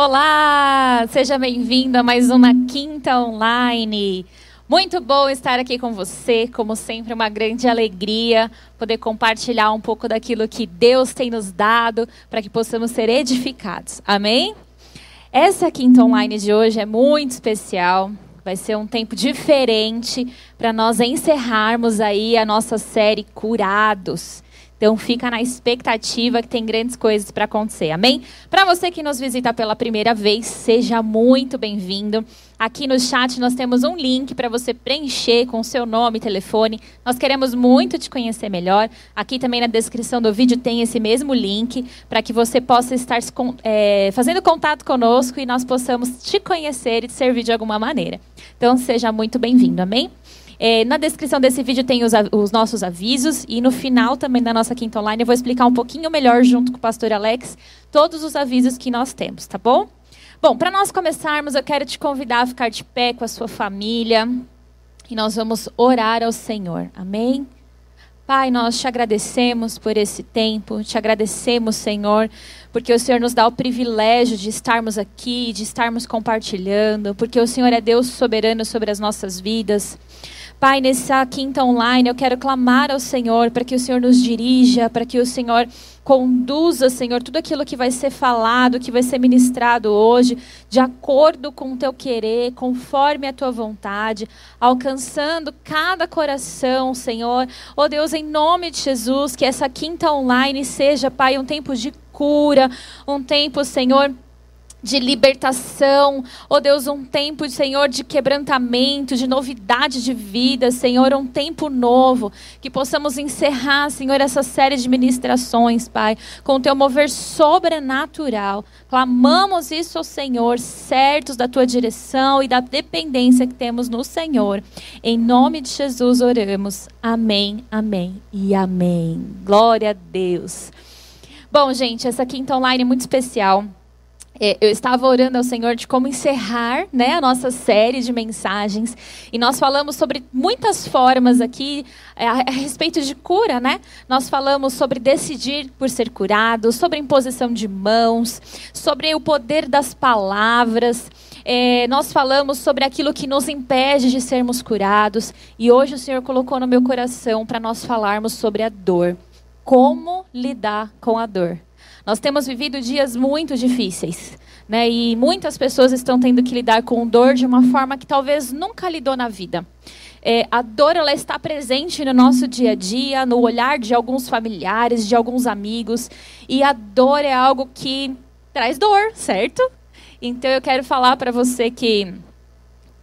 Olá, seja bem-vindo a mais uma Quinta Online. Muito bom estar aqui com você, como sempre, uma grande alegria poder compartilhar um pouco daquilo que Deus tem nos dado para que possamos ser edificados. Amém? Essa Quinta Online de hoje é muito especial. Vai ser um tempo diferente para nós encerrarmos aí a nossa série Curados. Então fica na expectativa que tem grandes coisas para acontecer. Amém? Para você que nos visita pela primeira vez, seja muito bem-vindo. Aqui no chat nós temos um link para você preencher com seu nome e telefone. Nós queremos muito te conhecer melhor. Aqui também na descrição do vídeo tem esse mesmo link para que você possa estar é, fazendo contato conosco e nós possamos te conhecer e te servir de alguma maneira. Então seja muito bem-vindo. Amém? É, na descrição desse vídeo tem os, os, nossos avisos e no final também da nossa quinta online eu vou explicar um pouquinho melhor junto com o pastor Alex todos os avisos que nós temos, tá bom? Bom, para nós começarmos, eu quero te convidar a ficar de pé com a sua família e nós vamos orar ao Senhor. Amém? Pai, nós te agradecemos por esse tempo, te agradecemos, Senhor, porque o Senhor nos dá o privilégio de estarmos aqui, de estarmos compartilhando, porque o Senhor é Deus soberano sobre as nossas vidas. Pai, nessa quinta online, eu quero clamar ao Senhor para que o Senhor nos dirija, para que o Senhor conduza, Senhor, tudo aquilo que vai ser falado, que vai ser ministrado hoje, de acordo com o teu querer, conforme a tua vontade, alcançando cada coração, Senhor. Oh Deus, em nome de Jesus, que essa quinta online seja, Pai, um tempo de cura, um tempo, Senhor, de libertação, oh Deus, um tempo, Senhor, de quebrantamento, de novidade de vida, Senhor, um tempo novo, que possamos encerrar, Senhor, essa série de ministrações, Pai, com o teu mover sobrenatural. Clamamos isso ao Senhor, certos da tua direção e da dependência que temos no Senhor. Em nome de Jesus oramos. Amém, amém e amém. Glória a Deus. Bom, gente, essa quinta online é muito especial eu estava orando ao Senhor de como encerrar né, a nossa série de mensagens. E nós falamos sobre muitas formas aqui é, a, a, respeito de cura, né? Nós falamos sobre decidir por ser curado, sobre imposição de mãos, sobre o poder das palavras. É, nós falamos sobre aquilo que nos impede de sermos curados. E hoje o Senhor colocou no meu coração para nós falarmos sobre a dor. Como lidar com a dor. Nós temos vivido dias muito difíceis, né? E muitas pessoas estão tendo que lidar com dor de uma forma que talvez nunca lidou na vida. É, a dor ela está presente no nosso dia a dia, no olhar de alguns familiares, de alguns amigos, e a dor é algo que traz dor, certo? Então eu quero falar para você que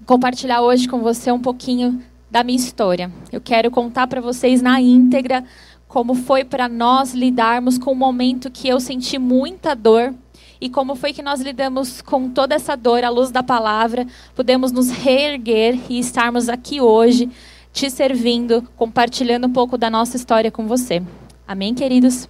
compartilhar hoje com você um pouquinho da minha história. Eu quero contar para vocês na íntegra como foi para nós lidarmos com o momento que eu senti muita dor e como foi que nós lidamos com toda essa dor à luz da palavra, pudemos nos reerguer e estarmos aqui hoje te servindo, compartilhando um pouco da nossa história com você. Amém, queridos?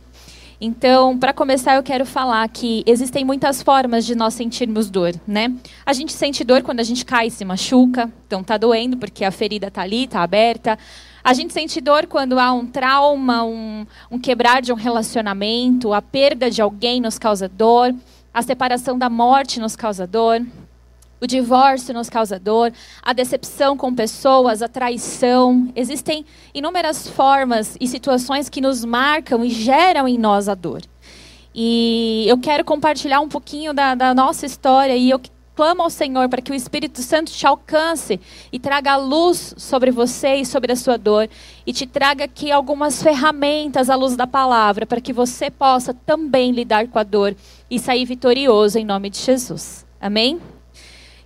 Então, para começar, eu quero falar que existem muitas formas de nós sentirmos dor, né? A gente sente dor quando a gente cai e se machuca, então tá doendo porque a ferida tá ali, tá aberta. A gente sente dor quando há um trauma, um, um quebrar de um relacionamento, a perda de alguém nos causa dor, a separação da morte nos causa dor. O divórcio nos causa dor, a decepção com pessoas, a traição. Existem inúmeras formas e situações que nos marcam e geram em nós a dor. E eu quero compartilhar um pouquinho da, da nossa história e eu clamo ao Senhor para que o Espírito Santo te alcance e traga luz sobre você e sobre a sua dor e te traga aqui algumas ferramentas à luz da palavra para que você possa também lidar com a dor e sair vitorioso em nome de Jesus. Amém?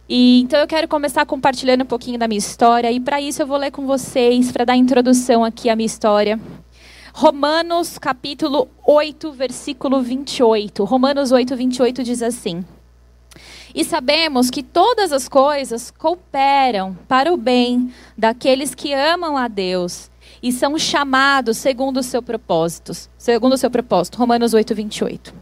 E, então eu quero começar compartilhando um pouquinho da minha história e para isso eu vou ler com vocês para dar introdução aqui à minha história. Romanos capítulo 8, versículo 28. Romanos 8, 28 diz assim: e sabemos que todas as coisas cooperam para o bem daqueles que amam a Deus e são chamados segundo o seu propósito. Segundo o seu propósito. Romanos 8, 28.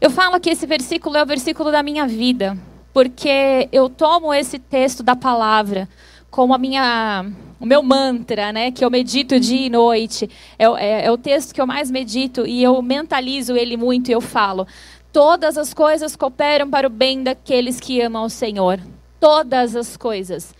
Eu falo que esse versículo é o versículo da minha vida, porque eu tomo esse texto da palavra como a minha, o meu mantra, né, que eu medito dia e noite. É, é, é o texto que eu mais medito e eu mentalizo ele muito e eu falo Todas as coisas cooperam para o bem daqueles que amam o Senhor. Todas as coisas.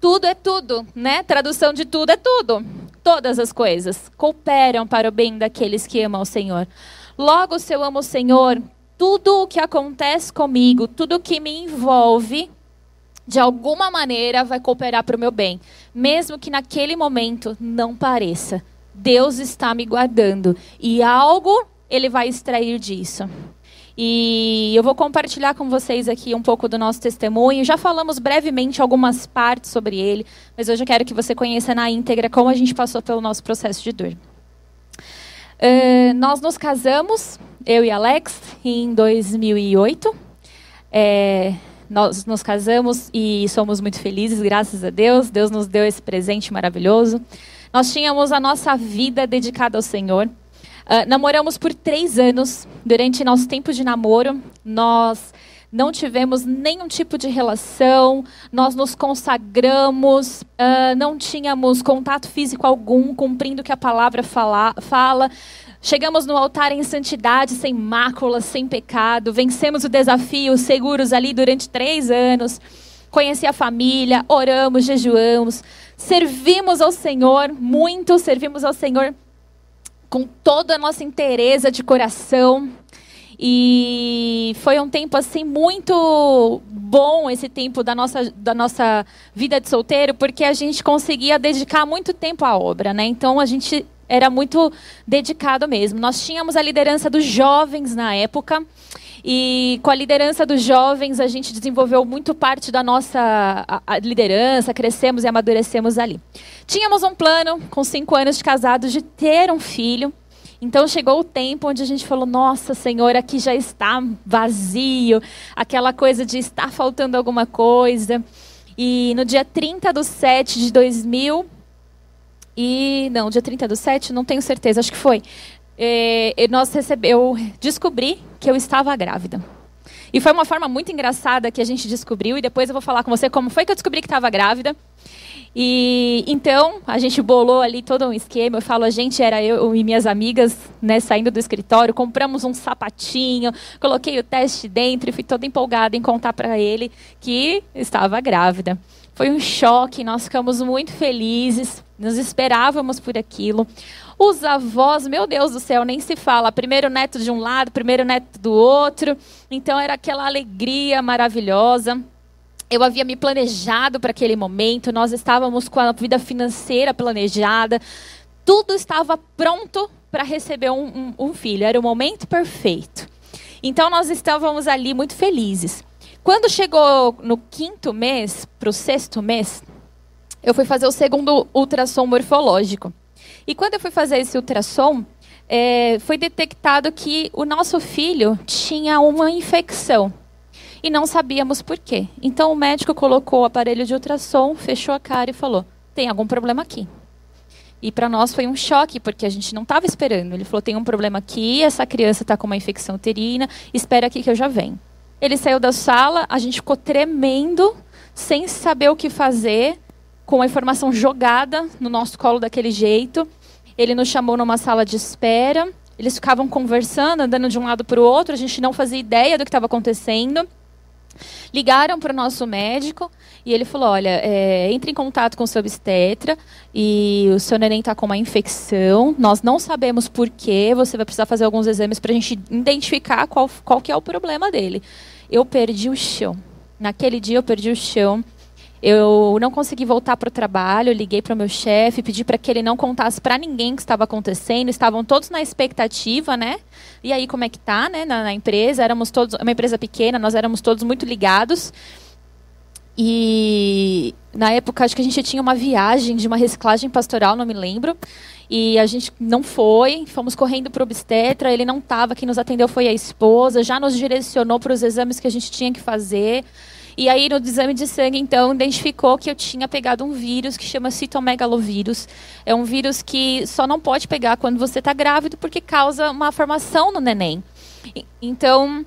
Tudo é tudo, né? Tradução de tudo é tudo. Todas as coisas cooperam para o bem daqueles que amam o Senhor. Logo, se eu amo o Senhor, tudo o que acontece comigo, tudo o que me envolve, de alguma maneira vai cooperar para o meu bem. Mesmo que naquele momento não pareça. Deus está me guardando. E algo ele vai extrair disso. E eu vou compartilhar com vocês aqui um pouco do nosso testemunho. Já falamos brevemente algumas partes sobre ele, mas hoje eu quero que você conheça na íntegra como a gente passou pelo nosso processo de dor. Uh, nós nos casamos, eu e Alex, em 2008. É, nós nos casamos e somos muito felizes, graças a Deus. Deus nos deu esse presente maravilhoso. Nós tínhamos a nossa vida dedicada ao Senhor. Uh, namoramos por três anos. Durante nosso tempo de namoro, nós não tivemos nenhum tipo de relação, nós nos consagramos, uh, não tínhamos contato físico algum, cumprindo o que a palavra fala, fala. Chegamos no altar em santidade, sem mácula, sem pecado. Vencemos o desafio seguros ali durante três anos. Conheci a família, oramos, jejuamos, servimos ao Senhor muito, servimos ao Senhor com toda a nossa inteireza de coração. E foi um tempo assim muito bom esse tempo da nossa, da nossa vida de solteiro, porque a gente conseguia dedicar muito tempo à obra, né? Então a gente era muito dedicado mesmo. Nós tínhamos a liderança dos jovens na época. E com a liderança dos jovens, a gente desenvolveu muito parte da nossa a, a liderança, crescemos e amadurecemos ali. Tínhamos um plano, com cinco anos de casados, de ter um filho. Então chegou o tempo onde a gente falou: Nossa, Senhor, aqui já está vazio, aquela coisa de estar faltando alguma coisa. E no dia 30 de 7 de 2000, e não, dia 30 do 7, não tenho certeza, acho que foi. É, nós recebe, eu descobri que eu estava grávida. E foi uma forma muito engraçada que a gente descobriu, e depois eu vou falar com você como foi que eu descobri que estava grávida. E então a gente bolou ali todo um esquema. Eu falo, a gente era eu e minhas amigas, né, saindo do escritório, compramos um sapatinho, coloquei o teste dentro e fui toda empolgada em contar para ele que estava grávida. Foi um choque, nós ficamos muito felizes, nos esperávamos por aquilo. Os avós, meu Deus do céu, nem se fala. Primeiro neto de um lado, primeiro neto do outro. Então era aquela alegria maravilhosa. Eu havia me planejado para aquele momento, nós estávamos com a vida financeira planejada, tudo estava pronto para receber um, um, um filho, era o momento perfeito. Então nós estávamos ali muito felizes. Quando chegou no quinto mês, para o sexto mês, eu fui fazer o segundo ultrassom morfológico. E quando eu fui fazer esse ultrassom, é, foi detectado que o nosso filho tinha uma infecção. E não sabíamos por quê. Então o médico colocou o aparelho de ultrassom, fechou a cara e falou: tem algum problema aqui. E para nós foi um choque, porque a gente não estava esperando. Ele falou: tem um problema aqui, essa criança está com uma infecção uterina, espera aqui que eu já venho. Ele saiu da sala, a gente ficou tremendo, sem saber o que fazer, com a informação jogada no nosso colo daquele jeito. Ele nos chamou numa sala de espera. Eles ficavam conversando, andando de um lado para o outro. A gente não fazia ideia do que estava acontecendo. Ligaram para o nosso médico e ele falou: Olha, é, entre em contato com o seu obstetra e o seu neném está com uma infecção. Nós não sabemos por quê. Você vai precisar fazer alguns exames para a gente identificar qual, qual que é o problema dele. Eu perdi o chão. Naquele dia eu perdi o chão. Eu não consegui voltar para o trabalho, liguei para o meu chefe, pedi para que ele não contasse para ninguém o que estava acontecendo. Estavam todos na expectativa, né? E aí como é que tá, né? Na, na empresa, éramos todos uma empresa pequena, nós éramos todos muito ligados. E na época acho que a gente tinha uma viagem de uma reciclagem pastoral, não me lembro. E a gente não foi, fomos correndo para o obstetra, ele não estava, quem nos atendeu foi a esposa, já nos direcionou para os exames que a gente tinha que fazer. E aí, no exame de sangue, então, identificou que eu tinha pegado um vírus que chama citomegalovírus. É um vírus que só não pode pegar quando você está grávido, porque causa uma formação no neném. Então,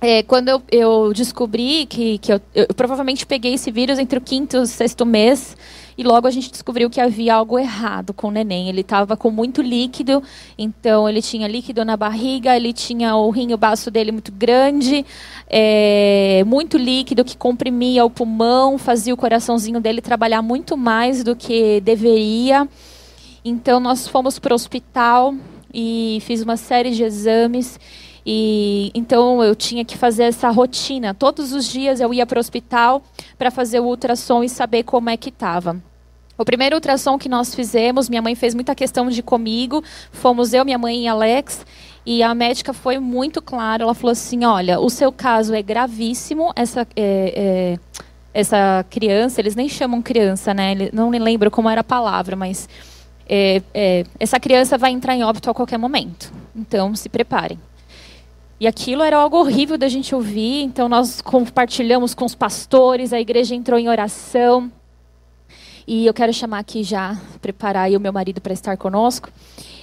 é, quando eu, eu, descobri que, que eu, eu, provavelmente peguei esse vírus entre o quinto e o sexto mês, e logo a gente descobriu que havia algo errado com o neném. Ele estava com muito líquido, então ele tinha líquido na barriga, ele tinha o rinho baço dele muito grande, é, muito líquido que comprimia o pulmão, fazia o coraçãozinho dele trabalhar muito mais do que deveria. Então nós fomos para o hospital e fiz uma série de exames e então eu tinha que fazer essa rotina. Todos os dias eu ia para o hospital para fazer o ultrassom e saber como é que estava. O primeiro ultrassom que nós fizemos, minha mãe fez muita questão de ir comigo. Fomos eu, minha mãe e Alex. E a médica foi muito clara. Ela falou assim: olha, o seu caso é gravíssimo. Essa, é, é, essa criança, eles nem chamam criança, né? Não me lembro como era a palavra, mas é, é, essa criança vai entrar em óbito a qualquer momento. Então, se preparem. E aquilo era algo horrível da gente ouvir, então nós compartilhamos com os pastores, a igreja entrou em oração. E eu quero chamar aqui já, preparar o meu marido para estar conosco.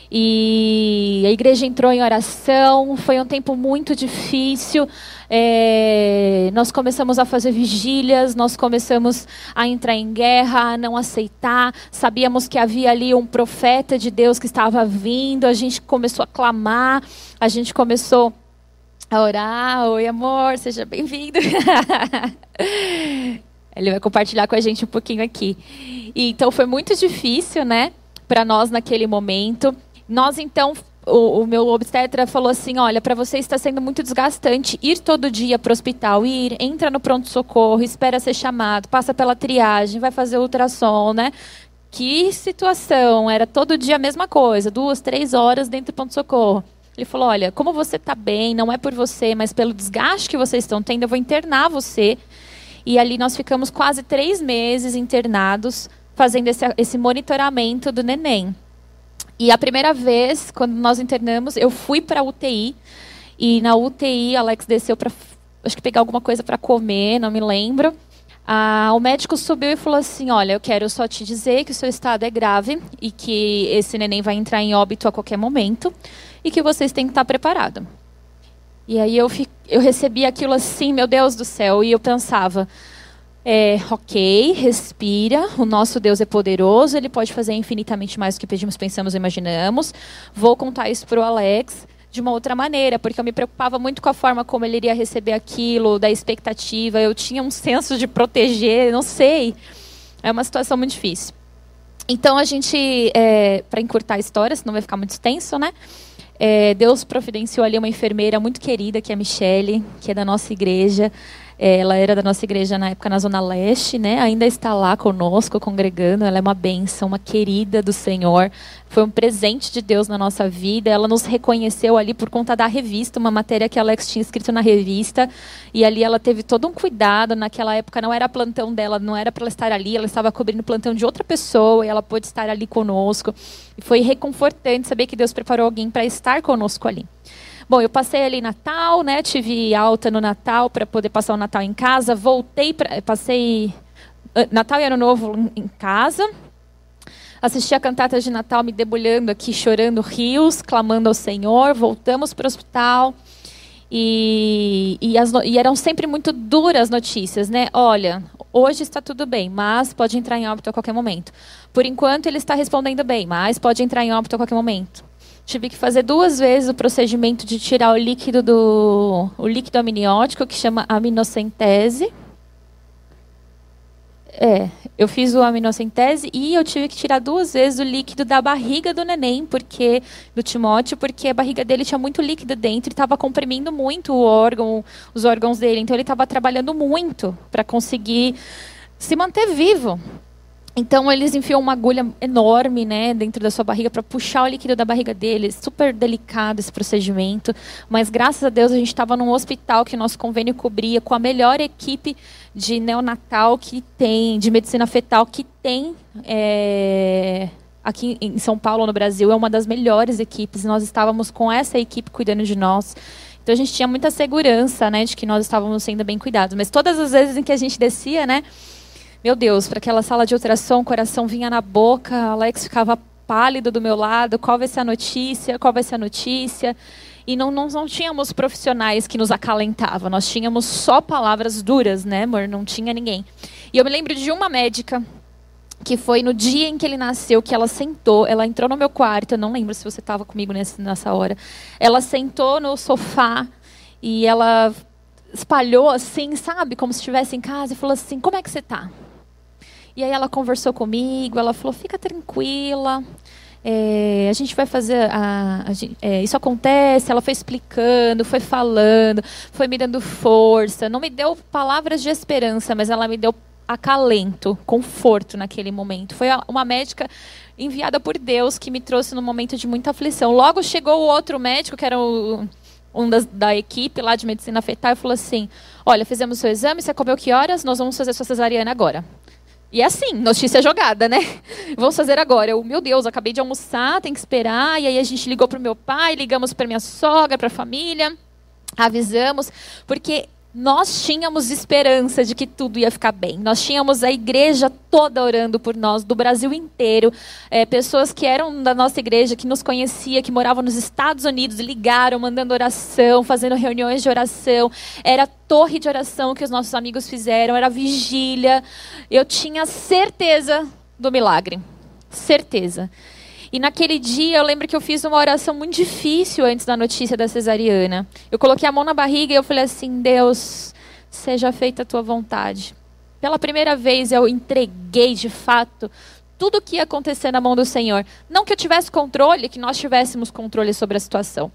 E a igreja entrou em oração, foi um tempo muito difícil. É, nós começamos a fazer vigílias, nós começamos a entrar em guerra, a não aceitar. Sabíamos que havia ali um profeta de Deus que estava vindo, a gente começou a clamar, a gente começou a orar. Oi, amor, seja bem-vindo. Ele vai compartilhar com a gente um pouquinho aqui. E, então foi muito difícil, né, para nós naquele momento. Nós então o, o, meu obstetra falou assim: olha, para você está sendo muito desgastante ir todo dia para o hospital, ir, entra no pronto-socorro, espera ser chamado, passa pela triagem, vai fazer ultrassom, né? Que situação! Era todo dia a mesma coisa, duas, três horas dentro do pronto-socorro. Ele falou: Olha, como você está bem, não é por você, mas pelo desgaste que vocês estão tendo, eu vou internar você. E ali nós ficamos quase três meses internados, fazendo esse, esse monitoramento do neném. E a primeira vez, quando nós internamos, eu fui para a UTI. E na UTI, Alex desceu para, acho que pegar alguma coisa para comer, não me lembro. Ah, o médico subiu e falou assim: Olha, eu quero só te dizer que o seu estado é grave e que esse neném vai entrar em óbito a qualquer momento e que vocês têm que estar preparados. E aí eu, eu recebi aquilo assim, meu Deus do céu, e eu pensava, é, ok, respira, o nosso Deus é poderoso, ele pode fazer infinitamente mais do que pedimos, pensamos e imaginamos. Vou contar isso para o Alex de uma outra maneira, porque eu me preocupava muito com a forma como ele iria receber aquilo, da expectativa, eu tinha um senso de proteger, não sei. É uma situação muito difícil. Então a gente, é, para encurtar a história, senão vai ficar muito extenso, né? É, Deus providenciou ali uma enfermeira muito querida, que é a Michele, que é da nossa igreja. É, ela era da nossa igreja na época na Zona Leste, né? Ainda está lá conosco, congregando. Ela é uma bênção, uma querida do Senhor. Foi um presente de Deus na nossa vida. Ela nos reconheceu ali por conta da revista, uma matéria que a Alex tinha escrito na revista. E ali ela teve todo um cuidado. Naquela época não era plantão dela, não era para ela estar ali. Ela estava cobrindo plantão de outra pessoa e ela pôde estar ali conosco. E foi reconfortante saber que Deus preparou alguém para estar conosco ali. Bom, eu passei ali Natal, né? Tive alta no Natal para poder passar o Natal em casa. Voltei para passei eh, Natal e Ano Novo em casa. Assisti a cantata de Natal me debulhando aqui, chorando rios, clamando ao Senhor. Voltamos para o hospital. E, e, as, e, eram sempre muito duras notícias, né? Olha, hoje está tudo bem, mas pode entrar em óbito a qualquer momento. Por enquanto ele está respondendo bem, mas pode entrar em óbito a qualquer momento. Tive que fazer duas vezes o procedimento de tirar o líquido do o líquido amniótico, que chama aminocentese. É, eu fiz o aminocentese e eu tive que tirar duas vezes o líquido da barriga do neném, porque do Timóteo, porque a barriga dele tinha muito líquido dentro e estava comprimindo muito o órgão, os órgãos dele. Então ele estava trabalhando muito para conseguir se manter vivo. Então eles enfiam uma agulha enorme, né, dentro da sua barriga para puxar o líquido da barriga dele. Super delicado esse procedimento, mas graças a Deus a gente estava num hospital que nosso convênio cobria com a melhor equipe de neonatal que tem, de medicina fetal que tem é, aqui em São Paulo, no Brasil, é uma das melhores equipes. Nós estávamos com essa equipe cuidando de nós. Então a gente tinha muita segurança, né, de que nós estávamos sendo bem cuidados. Mas todas as vezes em que a gente descia, né, meu Deus, para aquela sala de ultrassom, o coração vinha na boca, Alex ficava pálido do meu lado, qual vai ser a notícia, qual vai ser a notícia. E não, não, não tínhamos profissionais que nos acalentavam, nós tínhamos só palavras duras, né, amor? Não tinha ninguém. E eu me lembro de uma médica que foi no dia em que ele nasceu, que ela sentou, ela entrou no meu quarto, eu não lembro se você estava comigo nessa hora. Ela sentou no sofá e ela espalhou assim, sabe, como se estivesse em casa e falou assim: "Como é que você está?" E aí ela conversou comigo, ela falou: "Fica tranquila, é, a gente vai fazer. A, a é, isso acontece. Ela foi explicando, foi falando, foi me dando força. Não me deu palavras de esperança, mas ela me deu acalento, conforto naquele momento. Foi uma médica enviada por Deus que me trouxe num momento de muita aflição. Logo chegou o outro médico, que era o, um das, da equipe lá de medicina fetal, e falou assim: Olha, fizemos o seu exame, você comeu que horas? Nós vamos fazer sua cesariana agora. E é assim, notícia jogada, né? Vamos fazer agora. Eu, meu Deus, acabei de almoçar, tem que esperar. E aí a gente ligou para o meu pai, ligamos para minha sogra, para a família, avisamos, porque nós tínhamos esperança de que tudo ia ficar bem. Nós tínhamos a igreja toda orando por nós, do Brasil inteiro. É, pessoas que eram da nossa igreja, que nos conhecia, que moravam nos Estados Unidos, ligaram, mandando oração, fazendo reuniões de oração. Era torre de oração que os nossos amigos fizeram, era vigília. Eu tinha certeza do milagre. Certeza. E naquele dia eu lembro que eu fiz uma oração muito difícil antes da notícia da cesariana. Eu coloquei a mão na barriga e eu falei assim: Deus, seja feita a tua vontade. Pela primeira vez eu entreguei de fato tudo o que ia acontecer na mão do Senhor. Não que eu tivesse controle, que nós tivéssemos controle sobre a situação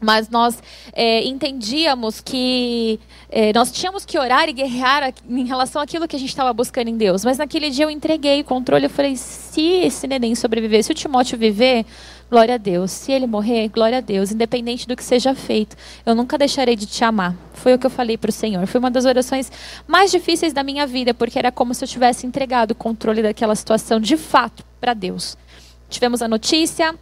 mas nós é, entendíamos que é, nós tínhamos que orar e guerrear em relação àquilo que a gente estava buscando em Deus. Mas naquele dia eu entreguei o controle. Eu falei: se esse neném sobreviver, se o Timóteo viver, glória a Deus. Se ele morrer, glória a Deus. Independente do que seja feito, eu nunca deixarei de te amar. Foi o que eu falei para o Senhor. Foi uma das orações mais difíceis da minha vida, porque era como se eu tivesse entregado o controle daquela situação de fato para Deus. Tivemos a notícia,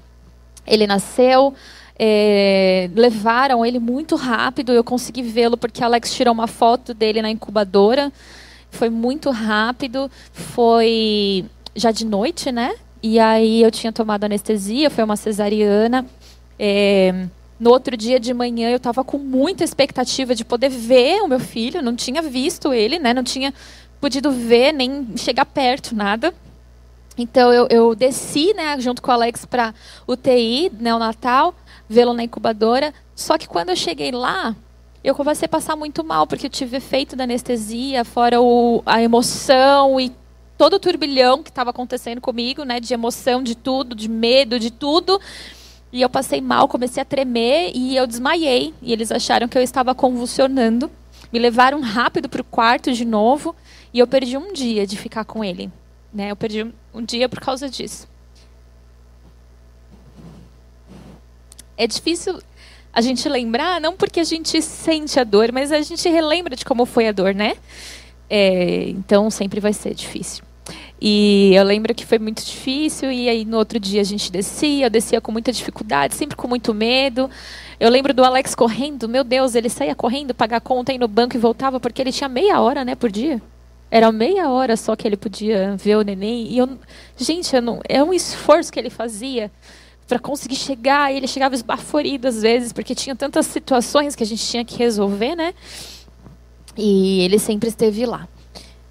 ele nasceu. É, levaram ele muito rápido. Eu consegui vê-lo porque Alex tirou uma foto dele na incubadora. Foi muito rápido. Foi já de noite, né? E aí eu tinha tomado anestesia, foi uma cesariana. É, no outro dia de manhã eu estava com muita expectativa de poder ver o meu filho. Não tinha visto ele, né? Não tinha podido ver nem chegar perto, nada. Então eu, eu desci, né, junto com o Alex para UTI, neonatal. Né, vê-lo na incubadora. Só que quando eu cheguei lá, eu comecei a passar muito mal, porque eu tive efeito da anestesia, fora o, a emoção e todo o turbilhão que estava acontecendo comigo, né, de emoção, de tudo, de medo, de tudo. E eu passei mal, comecei a tremer e eu desmaiei. E eles acharam que eu estava convulsionando. Me levaram rápido para o quarto de novo e eu perdi um dia de ficar com ele. Né? Eu perdi um dia por causa disso. É difícil a gente lembrar, não porque a gente sente a dor, mas a gente relembra de como foi a dor, né? É, então sempre vai ser difícil. E eu lembro que foi muito difícil, e aí no outro dia a gente descia, eu descia com muita dificuldade, sempre com muito medo. Eu lembro do Alex correndo, meu Deus, ele saía correndo, pagar conta, ir no banco e voltava, porque ele tinha meia hora, né, por dia. Era meia hora só que ele podia ver o neném. E eu, gente, eu não, é um esforço que ele fazia para conseguir chegar. E ele chegava esbaforido às vezes, porque tinha tantas situações que a gente tinha que resolver, né? E ele sempre esteve lá.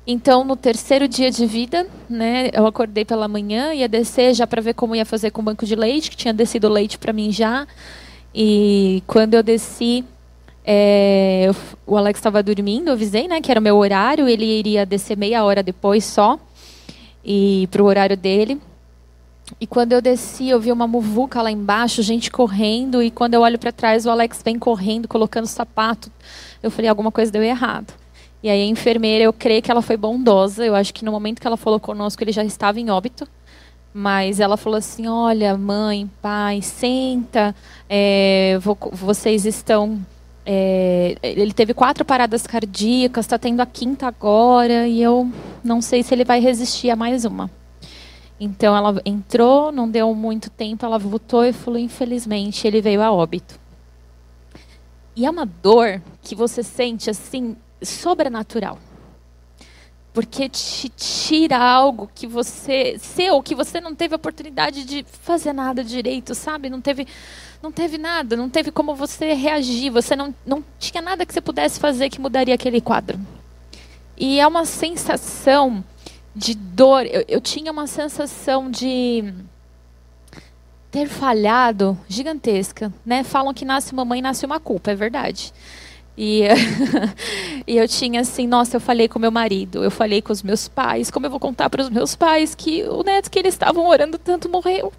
Então, no terceiro dia de vida, né, eu acordei pela manhã, ia descer já para ver como ia fazer com o banco de leite, que tinha descido leite para mim já. E quando eu desci, é, o Alex estava dormindo, eu avisei, né, que era o meu horário, ele iria descer meia hora depois só, e para o horário dele. E quando eu desci, eu vi uma muvuca lá embaixo, gente correndo. E quando eu olho para trás, o Alex vem correndo, colocando sapato. Eu falei, alguma coisa deu errado. E aí a enfermeira, eu creio que ela foi bondosa. Eu acho que no momento que ela falou conosco, ele já estava em óbito. Mas ela falou assim: olha, mãe, pai, senta. É, vou, vocês estão. É, ele teve quatro paradas cardíacas, está tendo a quinta agora. E eu não sei se ele vai resistir a mais uma. Então ela entrou, não deu muito tempo, ela voltou e falou: infelizmente, ele veio a óbito. E é uma dor que você sente assim, sobrenatural. Porque te tira algo que você, seu, que você não teve oportunidade de fazer nada direito, sabe? Não teve, não teve nada, não teve como você reagir, você não, não tinha nada que você pudesse fazer que mudaria aquele quadro. E é uma sensação de dor. Eu, eu tinha uma sensação de ter falhado gigantesca, né? Falam que nasce uma mãe, nasce uma culpa, é verdade. E, e eu tinha assim, nossa, eu falei com meu marido, eu falei com os meus pais, como eu vou contar para os meus pais que o neto que eles estavam orando tanto morreu?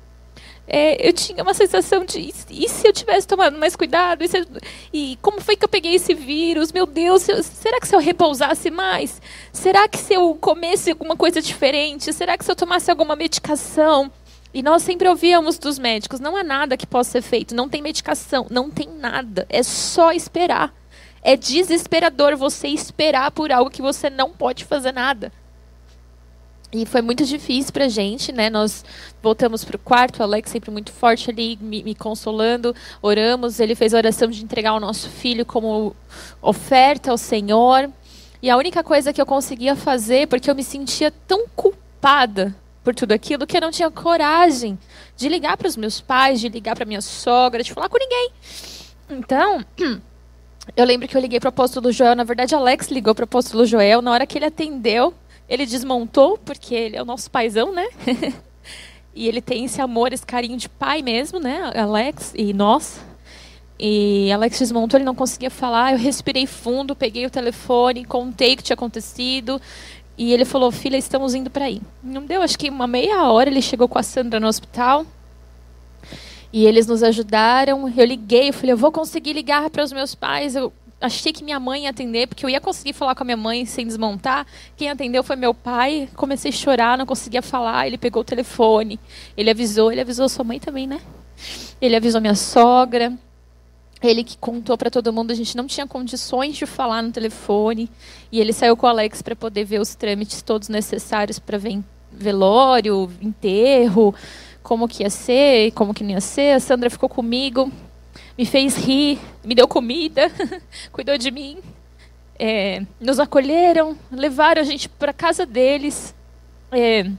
É, eu tinha uma sensação de e se eu tivesse tomado mais cuidado? E, e, como foi que eu peguei esse vírus? Meu Deus, eu, será que se eu repousasse mais? Será que se eu comesse alguma coisa diferente? Será que se eu tomasse alguma medicação? E nós sempre ouvíamos dos médicos: não há nada que possa ser feito, não tem medicação, não tem nada, é só esperar. É desesperador você esperar por algo que você não pode fazer nada. E foi muito difícil pra gente, né? Nós voltamos pro quarto, o Alex sempre muito forte ali, me, me, consolando, oramos. Ele fez a oração de entregar o nosso filho como oferta ao Senhor. E a única coisa que eu conseguia fazer, porque eu me sentia tão culpada por tudo aquilo, que eu não tinha coragem de ligar para os meus pais, de ligar para minha sogra, de falar com ninguém. Então, Eu lembro que eu liguei para o apóstolo Joel, na verdade Alex ligou para o apóstolo Joel, na hora que ele atendeu, ele desmontou, porque ele é o nosso paizão, né? e ele tem esse amor, esse carinho de pai mesmo, né, Alex e nós. E Alex desmontou, ele não conseguia falar, eu respirei fundo, peguei o telefone, contei o que tinha acontecido, e ele falou, filha, estamos indo para aí. Não deu, acho que uma meia hora, ele chegou com a Sandra no hospital, e eles nos ajudaram. Eu liguei, eu falei, eu vou conseguir ligar para os meus pais. Eu achei que minha mãe ia atender, porque eu ia conseguir falar com a minha mãe sem desmontar. Quem atendeu foi meu pai. Comecei a chorar, não conseguia falar. Ele pegou o telefone, ele avisou, ele avisou sua mãe também, né? Ele avisou minha sogra. Ele que contou para todo mundo, a gente não tinha condições de falar no telefone. E ele saiu com o Alex para poder ver os trâmites todos necessários para ver velório, enterro, como que ia ser, como que não ia ser. A Sandra ficou comigo, me fez rir, me deu comida, cuidou de mim. É, nos acolheram, levaram a gente para casa deles. É,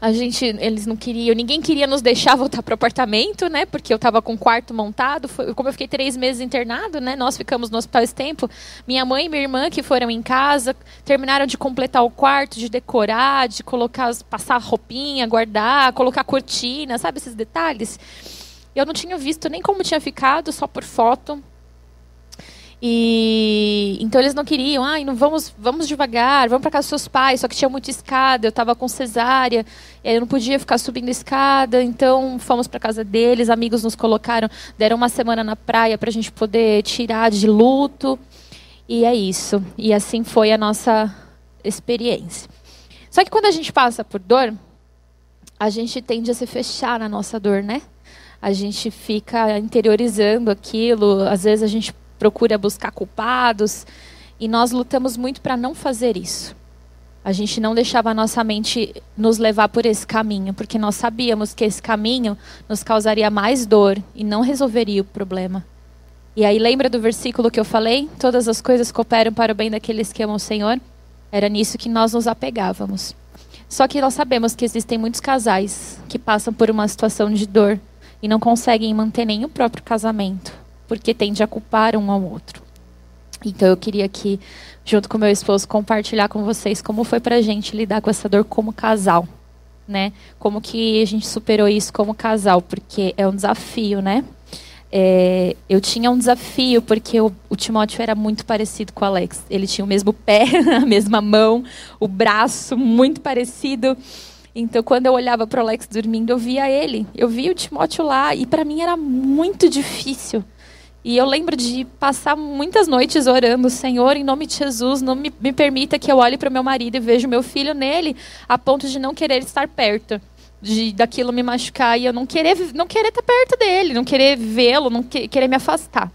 a gente, eles não queriam, ninguém queria nos deixar voltar para o apartamento, né? Porque eu estava com o quarto montado. Foi, como eu fiquei três meses internado, né? Nós ficamos no hospital esse tempo. Minha mãe e minha irmã que foram em casa, terminaram de completar o quarto, de decorar, de colocar, passar roupinha, guardar, colocar cortina, sabe esses detalhes? Eu não tinha visto nem como tinha ficado, só por foto. E então eles não queriam, ai, não vamos, vamos devagar, vamos para casa dos seus pais, só que tinha muita escada, eu estava com cesárea, eu não podia ficar subindo escada, então fomos para casa deles, amigos nos colocaram, deram uma semana na praia para a gente poder tirar de luto. E é isso. E assim foi a nossa experiência. Só que quando a gente passa por dor, a gente tende a se fechar na nossa dor, né? A gente fica interiorizando aquilo, às vezes a gente procura buscar culpados. E nós lutamos muito para não fazer isso. A gente não deixava a nossa mente nos levar por esse caminho, porque nós sabíamos que esse caminho nos causaria mais dor e não resolveria o problema. E aí, lembra do versículo que eu falei? Todas as coisas cooperam para o bem daqueles que amam o Senhor? Era nisso que nós nos apegávamos. Só que nós sabemos que existem muitos casais que passam por uma situação de dor e não conseguem manter nem o próprio casamento porque tende a culpar um ao outro. Então eu queria aqui, junto com meu esposo, compartilhar com vocês como foi para a gente lidar com essa dor como casal, né? Como que a gente superou isso como casal, porque é um desafio, né? É, eu tinha um desafio porque o, o, Timóteo era muito parecido com o Alex. Ele tinha o mesmo pé, a mesma mão, o braço muito parecido. Então, quando eu olhava para o Alex dormindo, eu via ele. Eu via o Timóteo lá e para mim era muito difícil e eu lembro de passar muitas noites orando, Senhor, em nome de Jesus, não me, me permita que eu olhe para o meu marido e veja o meu filho nele, a ponto de não querer estar perto, de daquilo me machucar e eu não querer não querer estar perto dele, não querer vê-lo, não que, querer me afastar.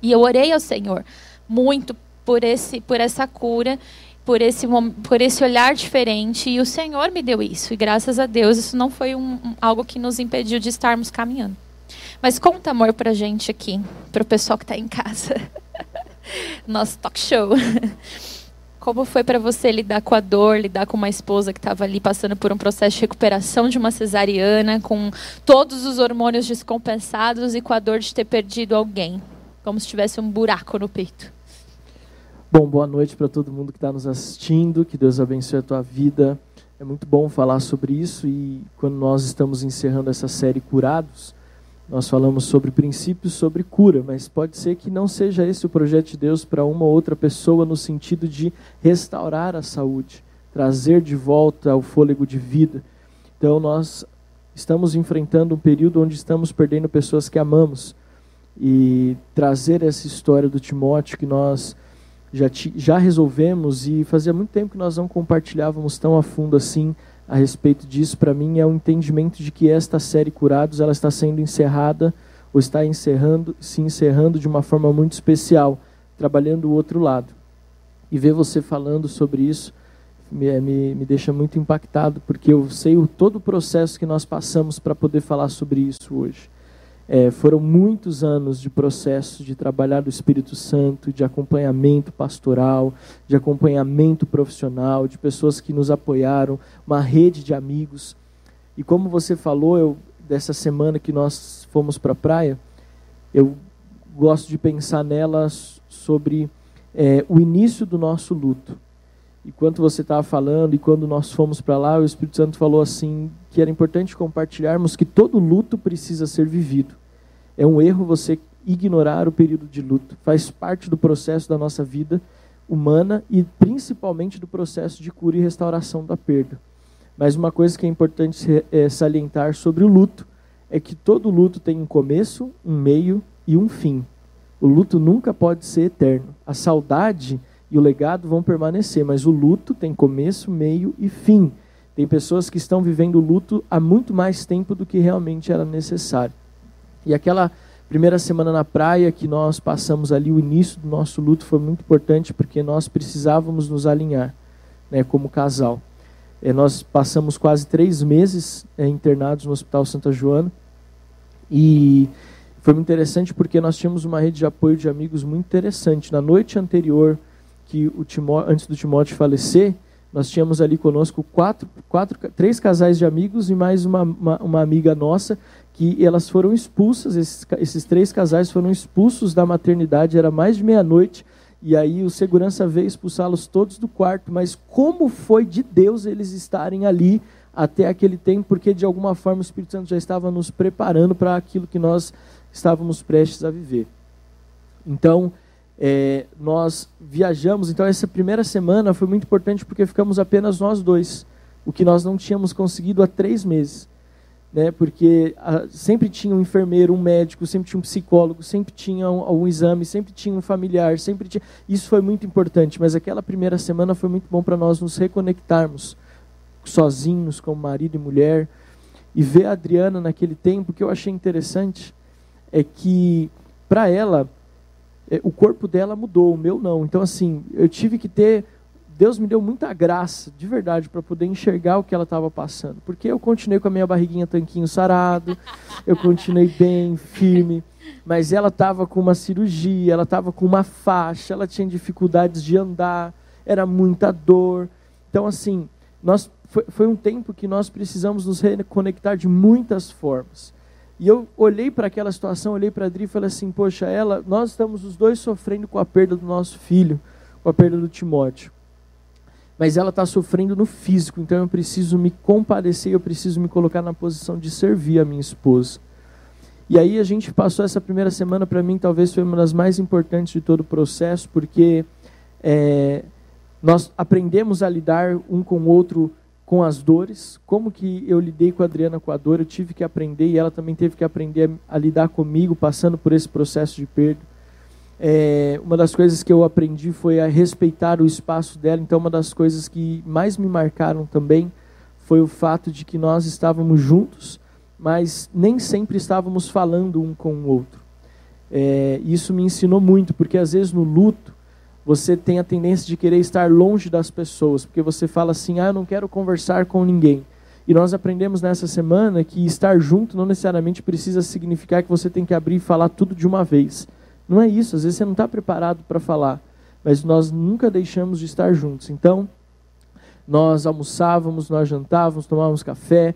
E eu orei ao Senhor muito por esse por essa cura, por esse por esse olhar diferente e o Senhor me deu isso. E graças a Deus isso não foi um, algo que nos impediu de estarmos caminhando. Mas conta amor pra gente aqui, pro pessoal que está em casa. Nosso talk show. Como foi para você lidar com a dor, lidar com uma esposa que estava ali passando por um processo de recuperação de uma cesariana, com todos os hormônios descompensados e com a dor de ter perdido alguém, como se tivesse um buraco no peito? Bom, boa noite para todo mundo que está nos assistindo. Que Deus abençoe a tua vida. É muito bom falar sobre isso e quando nós estamos encerrando essa série Curados, nós falamos sobre princípios sobre cura, mas pode ser que não seja esse o projeto de Deus para uma ou outra pessoa no sentido de restaurar a saúde, trazer de volta o fôlego de vida. Então nós estamos enfrentando um período onde estamos perdendo pessoas que amamos e trazer essa história do Timóteo que nós já, já resolvemos e fazia muito tempo que nós não compartilhávamos tão a fundo assim a respeito disso, para mim, é o um entendimento de que esta série Curados ela está sendo encerrada, ou está encerrando, se encerrando de uma forma muito especial, trabalhando o outro lado. E ver você falando sobre isso me, me, me deixa muito impactado, porque eu sei o, todo o processo que nós passamos para poder falar sobre isso hoje. É, foram muitos anos de processo de trabalhar do Espírito Santo, de acompanhamento pastoral, de acompanhamento profissional, de pessoas que nos apoiaram, uma rede de amigos. E como você falou, eu, dessa semana que nós fomos para a praia, eu gosto de pensar nela sobre é, o início do nosso luto. E quando você estava falando, e quando nós fomos para lá, o Espírito Santo falou assim que era importante compartilharmos que todo luto precisa ser vivido. É um erro você ignorar o período de luto. Faz parte do processo da nossa vida humana e principalmente do processo de cura e restauração da perda. Mas uma coisa que é importante é salientar sobre o luto é que todo luto tem um começo, um meio e um fim. O luto nunca pode ser eterno. A saudade e o legado vão permanecer, mas o luto tem começo, meio e fim. Tem pessoas que estão vivendo luto há muito mais tempo do que realmente era necessário. E aquela primeira semana na praia que nós passamos ali, o início do nosso luto foi muito importante porque nós precisávamos nos alinhar né, como casal. É, nós passamos quase três meses é, internados no Hospital Santa Joana e foi muito interessante porque nós tínhamos uma rede de apoio de amigos muito interessante. Na noite anterior que Timó, antes do Timóteo falecer, nós tínhamos ali conosco quatro, quatro, três casais de amigos e mais uma, uma, uma amiga nossa que elas foram expulsas, esses, esses três casais foram expulsos da maternidade, era mais de meia-noite, e aí o segurança veio expulsá-los todos do quarto, mas como foi de Deus eles estarem ali até aquele tempo, porque de alguma forma o Espírito Santo já estava nos preparando para aquilo que nós estávamos prestes a viver. Então, é, nós viajamos. Então, essa primeira semana foi muito importante porque ficamos apenas nós dois, o que nós não tínhamos conseguido há três meses. Né, porque a, ah, sempre tinha um enfermeiro, um médico, sempre tinha um psicólogo, sempre tinha um, um, exame, sempre tinha um familiar, sempre tinha. Isso foi muito importante, mas aquela primeira semana foi muito bom para nós nos reconectarmos sozinhos, como marido e mulher, e ver a Adriana naquele tempo. O que eu achei interessante é que, para ela, o corpo dela mudou, o meu não. Então, assim, eu tive que ter. Deus me deu muita graça, de verdade, para poder enxergar o que ela estava passando. Porque eu continuei com a minha barriguinha tanquinho sarado, eu continuei bem, firme. Mas ela estava com uma cirurgia, ela estava com uma faixa, ela tinha dificuldades de andar, era muita dor. Então, assim, nós, foi, foi um tempo que nós precisamos nos reconectar de muitas formas. E eu olhei para aquela situação, olhei para a Adri e falei assim: Poxa, ela, nós estamos os dois sofrendo com a perda do nosso filho, com a perda do Timóteo. Mas ela está sofrendo no físico, então eu preciso me compadecer, eu preciso me colocar na posição de servir a minha esposa. E aí a gente passou essa primeira semana, para mim, talvez foi uma das mais importantes de todo o processo, porque é, nós aprendemos a lidar um com o outro com as dores, como que eu lidei com a Adriana com a dor, eu tive que aprender e ela também teve que aprender a, a lidar comigo, passando por esse processo de perda. É, uma das coisas que eu aprendi foi a respeitar o espaço dela, então uma das coisas que mais me marcaram também foi o fato de que nós estávamos juntos, mas nem sempre estávamos falando um com o outro. É, isso me ensinou muito, porque às vezes no luto, você tem a tendência de querer estar longe das pessoas, porque você fala assim: ah, eu não quero conversar com ninguém. E nós aprendemos nessa semana que estar junto não necessariamente precisa significar que você tem que abrir e falar tudo de uma vez. Não é isso, às vezes você não está preparado para falar, mas nós nunca deixamos de estar juntos. Então, nós almoçávamos, nós jantávamos, tomávamos café,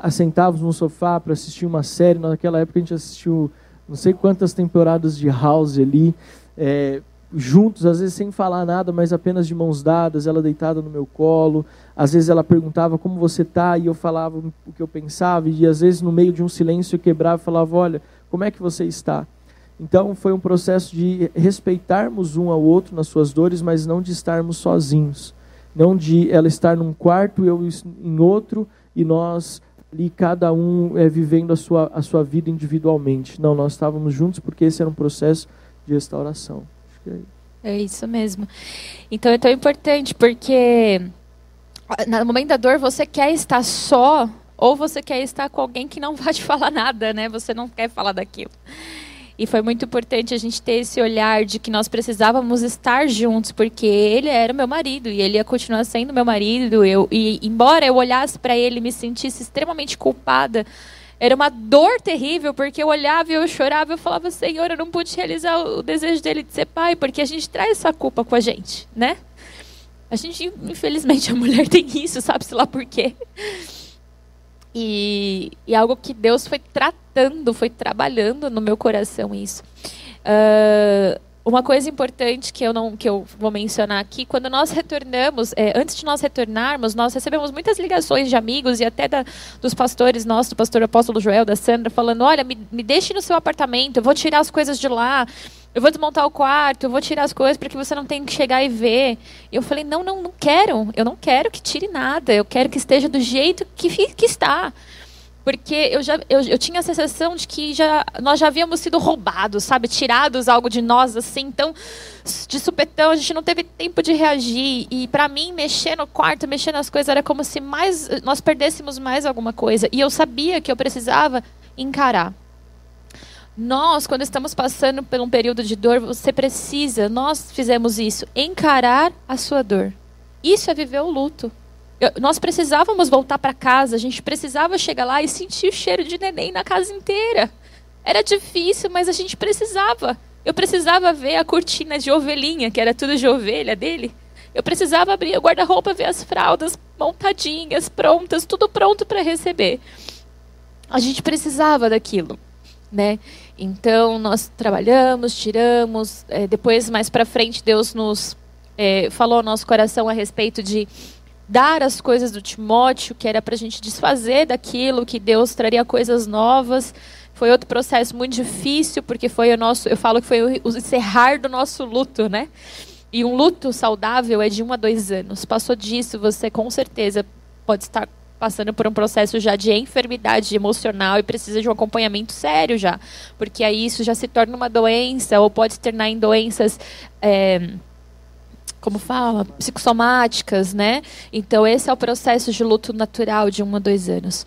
assentávamos no sofá para assistir uma série. Naquela época a gente assistiu não sei quantas temporadas de House ali. É, juntos, às vezes sem falar nada, mas apenas de mãos dadas, ela deitada no meu colo. Às vezes ela perguntava como você tá e eu falava o que eu pensava e às vezes no meio de um silêncio eu quebrava e falava, olha, como é que você está? Então foi um processo de respeitarmos um ao outro nas suas dores, mas não de estarmos sozinhos. Não de ela estar num quarto, eu em outro, e nós ali cada um é, vivendo a sua, a sua vida individualmente. Não, nós estávamos juntos porque esse era um processo de restauração. É, isso mesmo. Então é tão importante porque no momento da dor você quer estar só ou você quer estar com alguém que não vai te falar nada, né? Você não quer falar daquilo. E foi muito importante a gente ter esse olhar de que nós precisávamos estar juntos, porque ele era meu marido e ele ia continuar sendo meu marido. Eu, e embora eu olhasse para ele e me sentisse extremamente culpada, era uma dor terrível, porque eu olhava e eu chorava, eu falava, Senhor, eu não pude realizar o desejo dele de ser pai, porque a gente traz essa culpa com a gente, né? A gente, infelizmente, a mulher tem isso, sabe-se lá por quê. E, e algo que Deus foi tratando, foi trabalhando no meu coração isso. Uh, uma coisa importante que eu não que eu vou mencionar aqui, quando nós retornamos, é, antes de nós retornarmos, nós recebemos muitas ligações de amigos e até da, dos pastores nossos, do pastor apóstolo Joel, da Sandra, falando: olha, me, me deixe no seu apartamento, eu vou tirar as coisas de lá, eu vou desmontar o quarto, eu vou tirar as coisas para que você não tenha que chegar e ver. E eu falei: não, não, não quero, eu não quero que tire nada, eu quero que esteja do jeito que, que está porque eu já eu, eu tinha a sensação de que já nós já havíamos sido roubados, sabe, tirados algo de nós assim, então de supetão a gente não teve tempo de reagir e para mim mexer no quarto, mexer nas coisas era como se mais nós perdêssemos mais alguma coisa e eu sabia que eu precisava encarar. Nós, quando estamos passando por um período de dor, você precisa, nós fizemos isso, encarar a sua dor. Isso é viver o luto. Nós precisávamos voltar para casa, a gente precisava chegar lá e sentir o cheiro de neném na casa inteira. Era difícil, mas a gente precisava. Eu precisava ver a cortina de ovelhinha, que era tudo de ovelha dele. Eu precisava abrir o guarda-roupa, ver as fraldas montadinhas, prontas, tudo pronto para receber. A gente precisava daquilo, né? Então nós trabalhamos, tiramos. É, depois mais para frente Deus nos é, falou ao nosso coração a respeito de dar as coisas do Timóteo, que era para a gente desfazer daquilo, que Deus traria coisas novas. Foi outro processo muito difícil, porque foi o nosso, eu falo que foi o encerrar do nosso luto, né? E um luto saudável é de um a dois anos. Passou disso, você com certeza pode estar passando por um processo já de enfermidade emocional e precisa de um acompanhamento sério já, porque aí isso já se torna uma doença ou pode se tornar em doenças é, como fala, psicossomáticas, né? Então esse é o processo de luto natural de um a dois anos.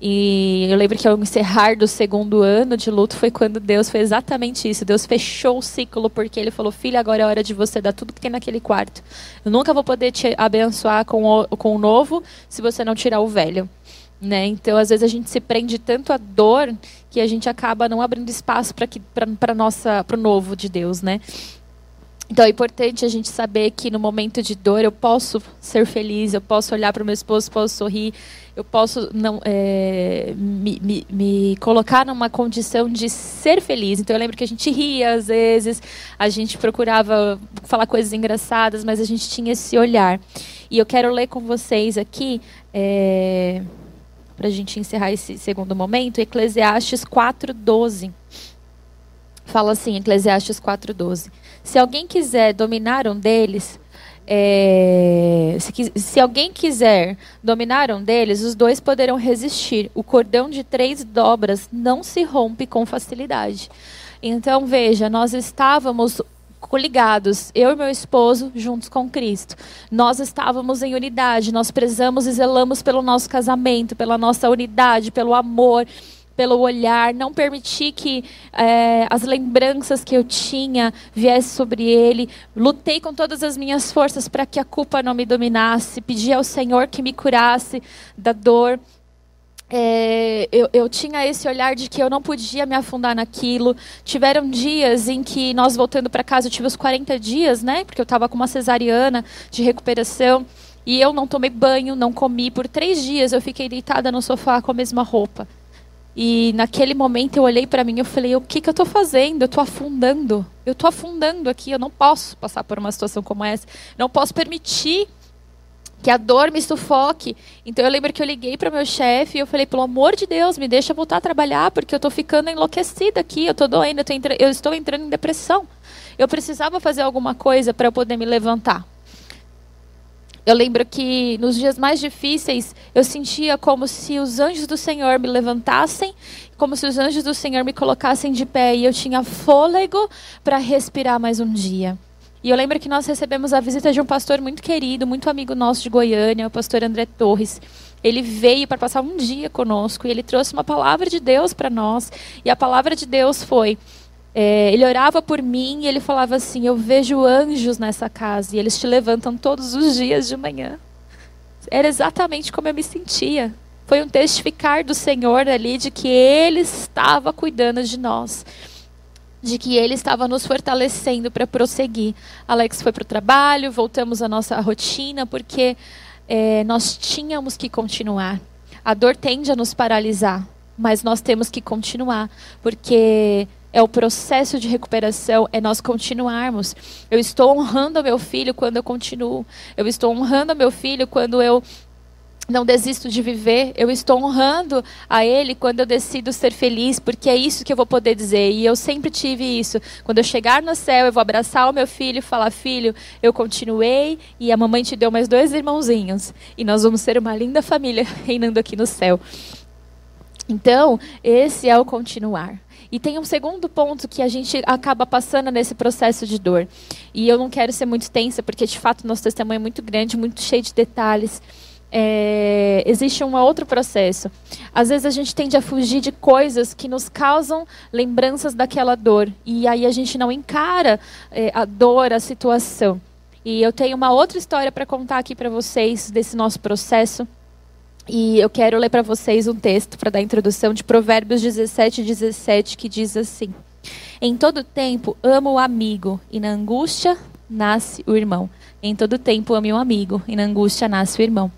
E eu lembro que ao encerrar do segundo ano de luto foi quando Deus fez exatamente isso. Deus fechou o ciclo porque Ele falou: Filha, agora é hora de você dar tudo que tem naquele quarto. Eu nunca vou poder te abençoar com o, com o novo se você não tirar o velho. Né? Então, às vezes a gente se prende tanto à dor que a gente acaba não abrindo espaço para nossa para o novo de Deus, né? Então é importante a gente saber que no momento de dor eu posso ser feliz, eu posso olhar para o meu esposo, posso sorrir, eu posso não é, me, me, me, colocar numa condição de ser feliz. Então eu lembro que a gente ria às vezes, a gente procurava falar coisas engraçadas, mas a gente tinha esse olhar. E eu quero ler com vocês aqui, é, para a gente encerrar esse segundo momento, Eclesiastes 4,12. Fala assim, Eclesiastes 4,12. Se alguém quiser dominar um deles, é, se, se, alguém quiser dominar um deles, os dois poderão resistir. O cordão de três dobras não se rompe com facilidade. Então, veja, nós estávamos coligados, eu e meu esposo, juntos com Cristo. Nós estávamos em unidade, nós prezamos e zelamos pelo nosso casamento, pela nossa unidade, pelo amor pelo olhar, não permiti que é, as lembranças que eu tinha viessem sobre ele. Lutei com todas as minhas forças para que a culpa não me dominasse. Pedi ao Senhor que me curasse da dor. É, eu, eu, tinha esse olhar de que eu não podia me afundar naquilo. Tiveram dias em que nós voltando para casa, eu tive os 40 dias, né? Porque eu estava com uma cesariana de recuperação. E eu não tomei banho, não comi. Por três dias eu fiquei deitada no sofá com a mesma roupa E naquele momento eu olhei para mim e falei: o que, que eu estou fazendo? Eu estou afundando. Eu estou afundando aqui. Eu não posso passar por uma situação como essa. Não posso permitir que a dor me sufoque. Então eu lembro que eu liguei para meu chefe e eu falei: pelo amor de Deus, me deixa voltar a trabalhar porque eu estou ficando enlouquecida aqui. Eu estou doendo. Eu, entra... eu estou entrando em depressão. Eu precisava fazer alguma coisa para poder me levantar. Eu lembro que nos dias mais difíceis eu sentia como se os anjos do Senhor me levantassem, como se os anjos do Senhor me colocassem de pé e eu tinha fôlego para respirar mais um dia. E eu lembro que nós recebemos a visita de um pastor muito querido, muito amigo nosso de Goiânia, o pastor André Torres. Ele veio para passar um dia conosco e ele trouxe uma palavra de Deus para nós. E a palavra de Deus foi: é, ele orava por mim e ele falava assim: Eu vejo anjos nessa casa e eles te levantam todos os dias de manhã. Era exatamente como eu me sentia. Foi um testificar do Senhor ali de que Ele estava cuidando de nós, de que Ele estava nos fortalecendo para prosseguir. Alex foi para o trabalho, voltamos à nossa rotina, porque é, nós tínhamos que continuar. A dor tende a nos paralisar, mas nós temos que continuar, porque é o processo de recuperação, é nós continuarmos. Eu estou honrando o meu filho quando eu continuo. Eu estou honrando o meu filho quando eu não desisto de viver. Eu estou honrando a ele quando eu decido ser feliz, porque é isso que eu vou poder dizer. E eu sempre tive isso. Quando eu chegar no céu, eu vou abraçar o meu filho e falar: Filho, eu continuei e a mamãe te deu mais dois irmãozinhos. E nós vamos ser uma linda família reinando aqui no céu. Então, esse é o continuar. E tem um segundo ponto que a gente acaba passando nesse processo de dor. E eu não quero ser muito tensa, porque de fato nosso testemunho é muito grande, muito cheio de detalhes. É, existe um outro processo. Às vezes a gente tende a fugir de coisas que nos causam lembranças daquela dor. E aí a gente não encara é, a dor, a situação. E eu tenho uma outra história para contar aqui para vocês desse nosso processo. E eu quero ler para vocês um texto para dar introdução de Provérbios 17, 17, que diz assim: Em todo tempo amo o amigo, e na angústia nasce o irmão. Em todo tempo ame o amigo, e na angústia nasce o irmão.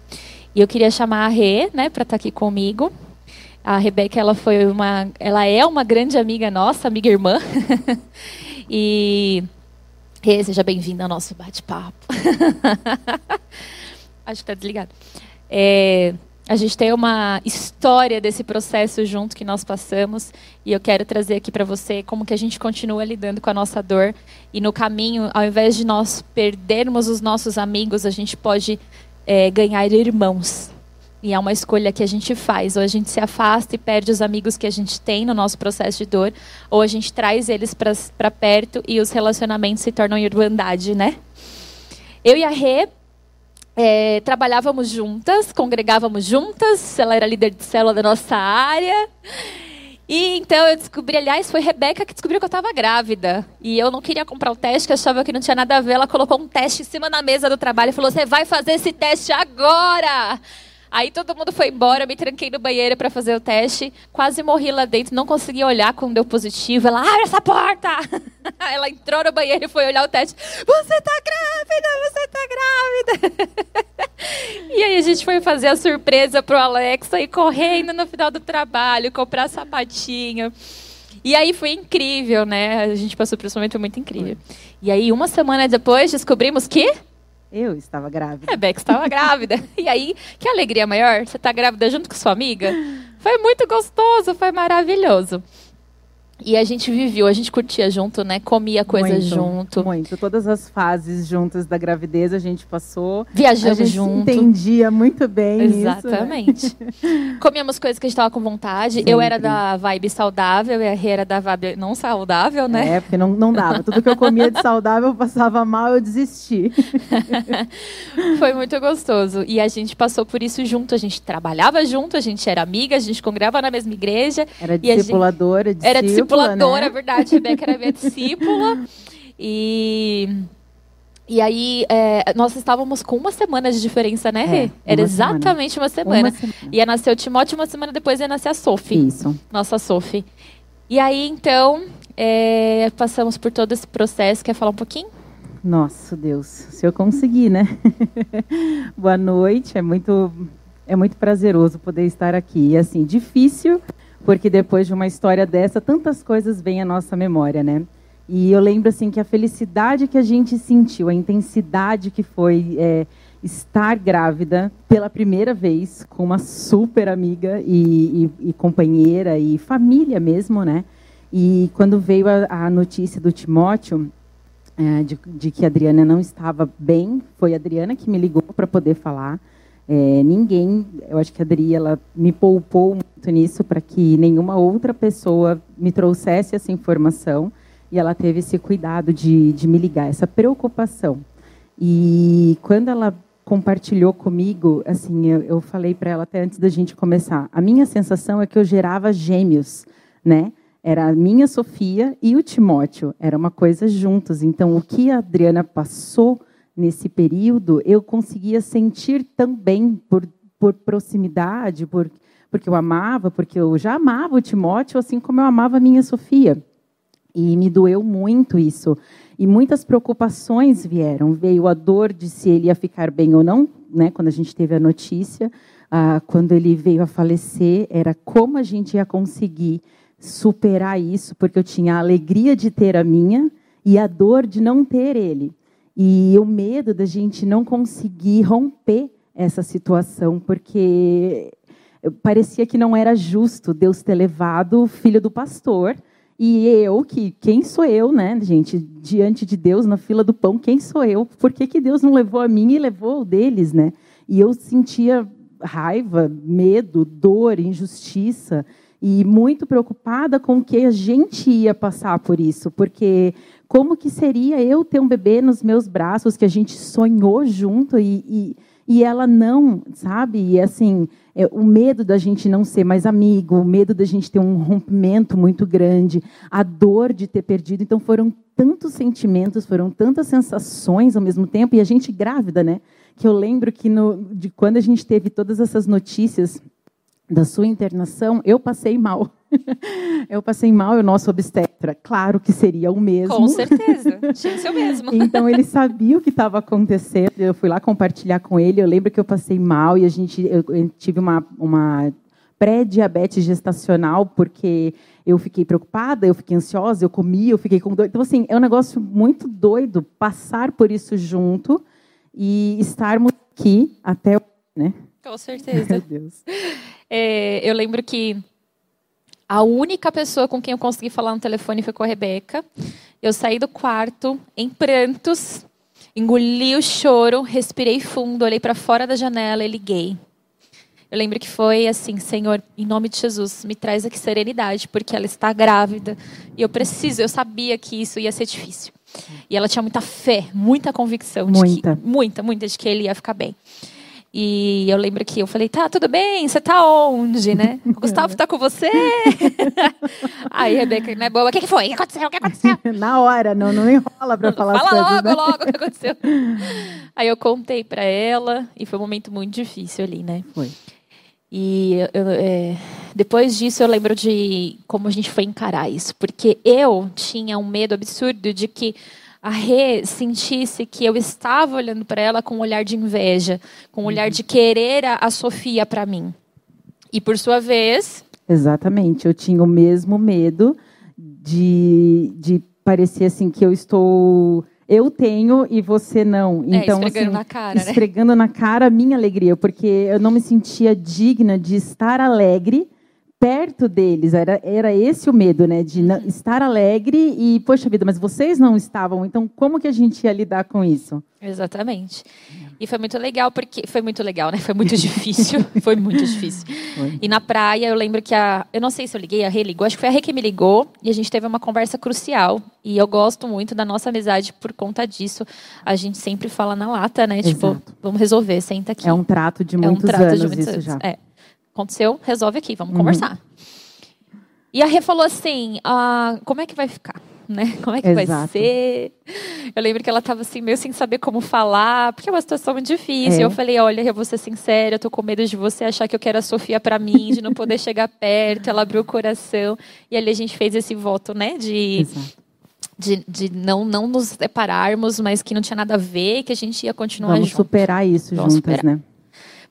E eu queria chamar a Rê, né, para estar tá aqui comigo. A Rebeca, ela foi uma, ela é uma grande amiga nossa, amiga irmã. e Rê, seja bem-vinda ao nosso bate-papo. Acho que está desligado. É, a gente tem uma história desse processo junto que nós passamos e eu quero trazer aqui para você como que a gente continua lidando com a nossa dor e no caminho, ao invés de nós perdermos os nossos amigos, a gente pode é, ganhar irmãos. E é uma escolha que a gente faz. Ou a gente se afasta e perde os amigos que a gente tem no nosso processo de dor, ou a gente traz eles para perto e os relacionamentos se tornam irmandade, né? Eu e a Rê é, trabalhávamos juntas, congregávamos juntas, ela era líder de célula da nossa área. E então eu descobri, aliás, foi Rebeca que descobriu que eu estava grávida. E eu não queria comprar o teste, que achava que não tinha nada a ver. Ela colocou um teste em cima da mesa do trabalho e falou: Você vai fazer esse teste agora! Aí todo mundo foi embora, me tranquei no banheiro para fazer o teste, quase morri lá dentro, não consegui olhar quando deu positivo. Ela, abre essa porta! Ela entrou no banheiro e foi olhar o teste. Você tá grávida, você tá grávida! E aí a gente foi fazer a surpresa pro Alex, ir correndo no final do trabalho, comprar sapatinho. E aí foi incrível, né? A gente passou por um momento muito incrível. E aí, uma semana depois, descobrimos que eu estava grávida. Rebeca estava grávida. E aí, que alegria maior? Você está grávida junto com sua amiga? Foi muito gostoso, foi maravilhoso. E a gente viveu, a gente curtia junto, né? Comia coisa muito, junto. Muito. Todas as fases juntas da gravidez a gente passou. Viajamos a gente junto. entendia muito bem Exatamente. Isso, né? Comíamos coisas que a gente estava com vontade. Sempre. Eu era da vibe saudável e a Rê era da vibe não saudável, né? É, porque não, não dava. Tudo que eu comia de saudável eu passava mal, eu desisti. Foi muito gostoso. E a gente passou por isso junto. A gente trabalhava junto, a gente era amiga, a gente congregava na mesma igreja. Era discipuladora. Era discipuladora discipuladora, né? é verdade. Rebeca era minha discípula. E. E aí, é, nós estávamos com uma semana de diferença, né, Rê? É, era exatamente semana. uma semana. Uma semana. Ia nascer o Timóteo, uma semana depois ia nascer a Sophie. Isso. Nossa Sophie. E aí, então, é, passamos por todo esse processo. Quer falar um pouquinho? Nossa, Deus. Se eu conseguir, né? Boa noite. É muito, é muito prazeroso poder estar aqui. E, assim, difícil porque depois de uma história dessa, tantas coisas vêm à nossa memória, né? E eu lembro assim que a felicidade que a gente sentiu, a intensidade que foi é, estar grávida pela primeira vez com uma super amiga e, e, e companheira e família mesmo, né? E quando veio a, a notícia do Timóteo é, de, de, que a Adriana não estava bem, foi a Adriana que me ligou para poder falar. É, ninguém, eu acho que a Adri, ela me poupou muito nisso para que nenhuma outra pessoa me trouxesse essa informação e ela teve esse cuidado de, de me ligar, essa preocupação. E quando ela compartilhou comigo, assim, eu, eu falei para ela até antes da gente começar, a minha sensação é que eu gerava gêmeos, né? Era a minha Sofia e o Timóteo, era uma coisa juntos. Então, o que a Adriana passou nesse período, eu conseguia sentir também por, por proximidade, por, porque eu amava, porque eu já amava o Timóteo, assim como eu amava a minha Sofia. E me doeu muito isso. E muitas preocupações vieram. Veio a dor de se ele ia ficar bem ou não, né? quando a gente teve a notícia. Ah, quando ele veio a falecer, era como a gente ia conseguir superar isso, porque eu tinha a alegria de ter a minha e a dor de não ter ele. E o medo da gente não conseguir romper essa situação, porque parecia que não era justo Deus ter levado o filho do pastor e eu, que quem sou eu, né, gente, diante de Deus na fila do pão, quem sou eu? Por que, que Deus não levou a mim e levou o deles, né? E eu sentia raiva, medo, dor, injustiça e muito preocupada com que a gente ia passar por isso, porque como que seria eu ter um bebê nos meus braços que a gente sonhou junto e, e, e ela não, sabe? E assim, é, o medo da gente não ser mais amigo, o medo da gente ter um rompimento muito grande, a dor de ter perdido. Então foram tantos sentimentos, foram tantas sensações ao mesmo tempo, e a gente grávida, né? Que eu lembro que no, de quando a gente teve todas essas notícias da sua internação, eu passei mal. eu passei mal, o nosso obstetra. Claro que seria o mesmo. Com certeza, tinha que ser o mesmo. então ele sabia o que estava acontecendo. Eu fui lá compartilhar com ele. Eu lembro que eu passei mal e a gente eu, eu tive uma, uma pré-diabetes gestacional porque eu fiquei preocupada, eu fiquei ansiosa, eu comi, eu fiquei com dor. Então assim é um negócio muito doido passar por isso junto e estarmos aqui até, né? Com certeza. Meu Deus. É, eu lembro que a única pessoa com quem eu consegui falar no telefone foi com a Rebeca. Eu saí do quarto em prantos, engoli o choro, respirei fundo, olhei para fora da janela e liguei. Eu lembro que foi assim, Senhor, em nome de Jesus, me traz aqui serenidade, porque ela está grávida e eu preciso. Eu sabia que isso ia ser difícil. E ela tinha muita fé, muita convicção, muita, que, muita, muita de que ele ia ficar bem. E eu lembro que eu falei, tá, tudo bem, você tá onde, né? O Gustavo tá com você? Aí a Rebeca, não é boa, o que, que foi? O que aconteceu? O que aconteceu? Na hora, não, não enrola pra falar Fala coisas, logo, né? logo o que aconteceu. Aí eu contei pra ela e foi um momento muito difícil ali, né? Foi. E eu, é, depois disso eu lembro de como a gente foi encarar isso, porque eu tinha um medo absurdo de que a Rê sentisse que eu estava olhando para ela com um olhar de inveja, com um olhar de querer a, a Sofia para mim. E por sua vez. Exatamente, eu tinha o mesmo medo de, de parecer assim que eu estou. Eu tenho e você não. Então, é, esfregando assim, na cara. Esfregando né? na cara a minha alegria, porque eu não me sentia digna de estar alegre perto deles. Era, era esse o medo, né? De não, estar alegre e, poxa vida, mas vocês não estavam, então como que a gente ia lidar com isso? Exatamente. E foi muito legal, porque. Foi muito legal, né? Foi muito difícil. foi muito difícil. Foi. E na praia, eu lembro que a. Eu não sei se eu liguei, a Rê ligou, acho que foi a Rê que me ligou, e a gente teve uma conversa crucial. E eu gosto muito da nossa amizade por conta disso. A gente sempre fala na lata, né? Tipo, Exato. Tipo, vamos resolver, senta aqui. É um trato de muitos é um trato anos, de muitos isso anos. já. É. Aconteceu, resolve aqui, vamos uhum. conversar. E a Rê falou assim: ah, como é que vai ficar? Né? Como é que Exato. vai ser? Eu lembro que ela estava assim, meio sem saber como falar, porque é uma situação muito difícil. É. Eu falei: olha, eu vou ser sincera, eu tô com medo de você achar que eu quero a Sofia para mim, de não poder chegar perto. Ela abriu o coração. E ali a gente fez esse voto, né? De. De, de, não, não nos separarmos, mas que não tinha nada a ver, que a gente ia continuar Vamos junto. superar isso Vamos juntas, superar. né?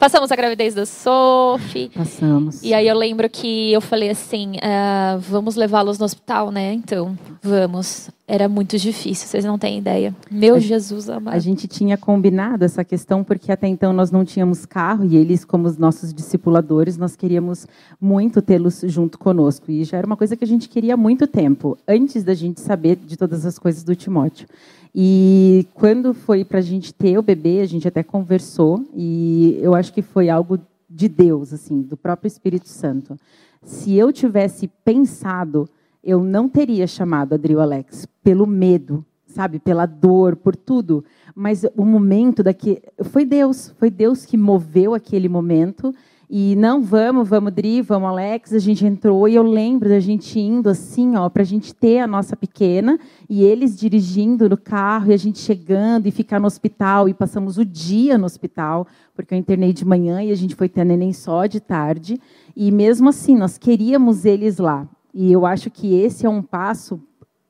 Passamos a gravidez da Sophie. Passamos. E aí eu lembro que eu falei assim, ah, vamos levá-los no hospital, né? Então, vamos. Era muito difícil, vocês não têm ideia. Meu A- Jesus amado. A gente tinha combinado essa questão porque até então nós não tínhamos carro e eles, como os nossos discipuladores, nós queríamos muito tê-los junto conosco. E já era uma coisa que a gente queria há muito tempo, antes da gente saber de todas as coisas do Timóteo. E quando foi para a gente ter o bebê, a gente até conversou e eu acho que foi algo de Deus, assim, do próprio Espírito Santo. Se eu tivesse pensado, eu não teria chamado Adriel Alex pelo medo, sabe, pela dor, por tudo. Mas o momento daqui foi Deus, foi Deus que moveu aquele momento. E não vamos, vamos Dri, vamos Alex. A gente entrou e eu lembro da gente indo assim, ó, para a gente ter a nossa pequena e eles dirigindo no carro e a gente chegando e ficar no hospital e passamos o dia no hospital porque eu internei de manhã e a gente foi ter a neném só de tarde. E mesmo assim nós queríamos eles lá. E eu acho que esse é um passo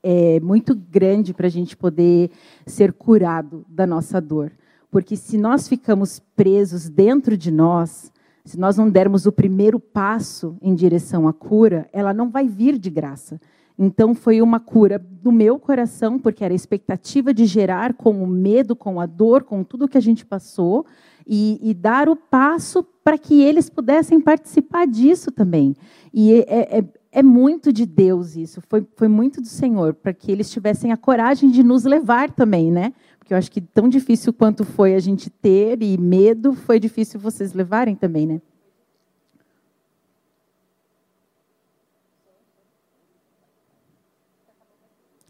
é, muito grande para a gente poder ser curado da nossa dor. Porque se nós ficamos presos dentro de nós, se nós não dermos o primeiro passo em direção à cura, ela não vai vir de graça. Então, foi uma cura do meu coração, porque era a expectativa de gerar com o medo, com a dor, com tudo que a gente passou, e, e dar o passo para que eles pudessem participar disso também. E é, é, é muito de Deus isso, foi, foi muito do Senhor, para que eles tivessem a coragem de nos levar também, né? Porque eu acho que tão difícil quanto foi a gente ter e medo, foi difícil vocês levarem também, né?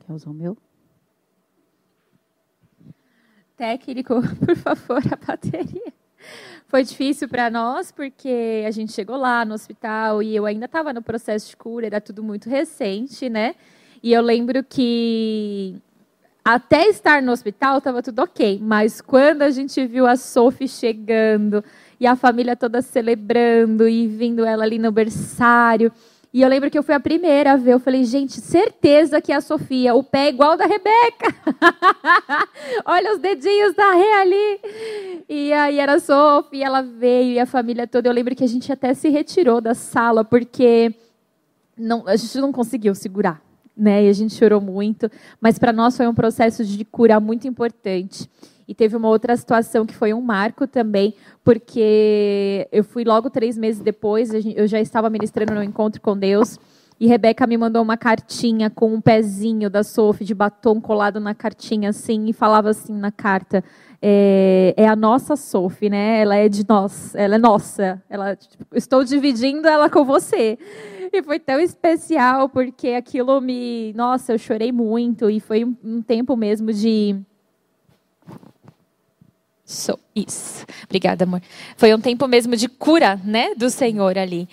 Quer usar o meu? Técnico, por favor, a bateria. Foi difícil para nós porque a gente chegou lá no hospital e eu ainda estava no processo de cura, era tudo muito recente, né? E eu lembro que até estar no hospital estava tudo ok, mas quando a gente viu a Sophie chegando e a família toda celebrando e vindo ela ali no berçário, e eu lembro que eu fui a primeira a ver, eu falei, gente, certeza que é a Sofia, o pé é igual da Rebeca. Olha os dedinhos da Rê ali. E aí era a Sofia, ela veio e a família toda. Eu lembro que a gente até se retirou da sala porque não, a gente não conseguiu segurar, né? E a gente chorou muito, mas para nós foi um processo de cura muito importante. E teve uma outra situação que foi um marco também, porque eu fui logo três meses depois, eu já estava ministrando no encontro com Deus, e Rebeca me mandou uma cartinha com um pezinho da Sophie de batom colado na cartinha, assim, e falava assim na carta: é, é a nossa Sophie, né? Ela é de nós, ela é nossa. Ela, tipo, estou dividindo ela com você. E foi tão especial, porque aquilo me. Nossa, eu chorei muito, e foi um, um tempo mesmo de So, isso. Obrigada, amor. Foi um tempo mesmo de cura, né, do Senhor ali.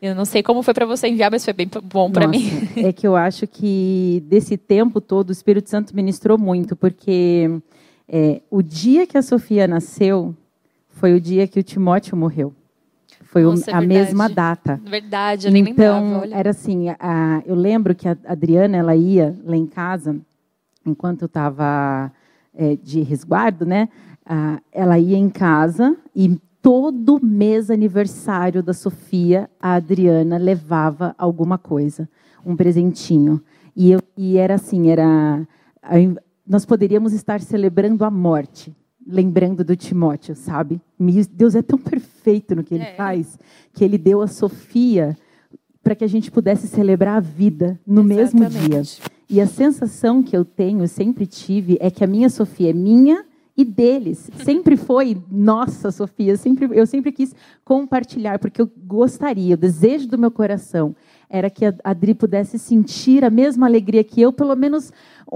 Eu não sei como foi para você enviar, mas foi bem bom para mim. É que eu acho que desse tempo todo o Espírito Santo ministrou muito, porque é, o dia que a Sofia nasceu foi o dia que o Timóteo morreu. Foi Nossa, é a mesma data. Verdade, eu nem então, lembrava. Olha. era assim, a, eu lembro que a Adriana, ela ia lá em casa, enquanto eu estava é, de resguardo, né? Ah, ela ia em casa e todo mês aniversário da Sofia, a Adriana levava alguma coisa, um presentinho. E, eu, e era assim, era nós poderíamos estar celebrando a morte, lembrando do Timóteo, sabe? Deus é tão perfeito no que ele É. faz, que ele deu a Sofia para que a gente pudesse celebrar a vida no mesmo dia. Exatamente. E a sensação que eu tenho, sempre tive, é que a minha Sofia é minha e deles. Sempre foi nossa Sofia. Sempre, eu sempre quis compartilhar, porque eu gostaria, o desejo do meu coração era que a Adri pudesse sentir a mesma alegria que eu, pelo menos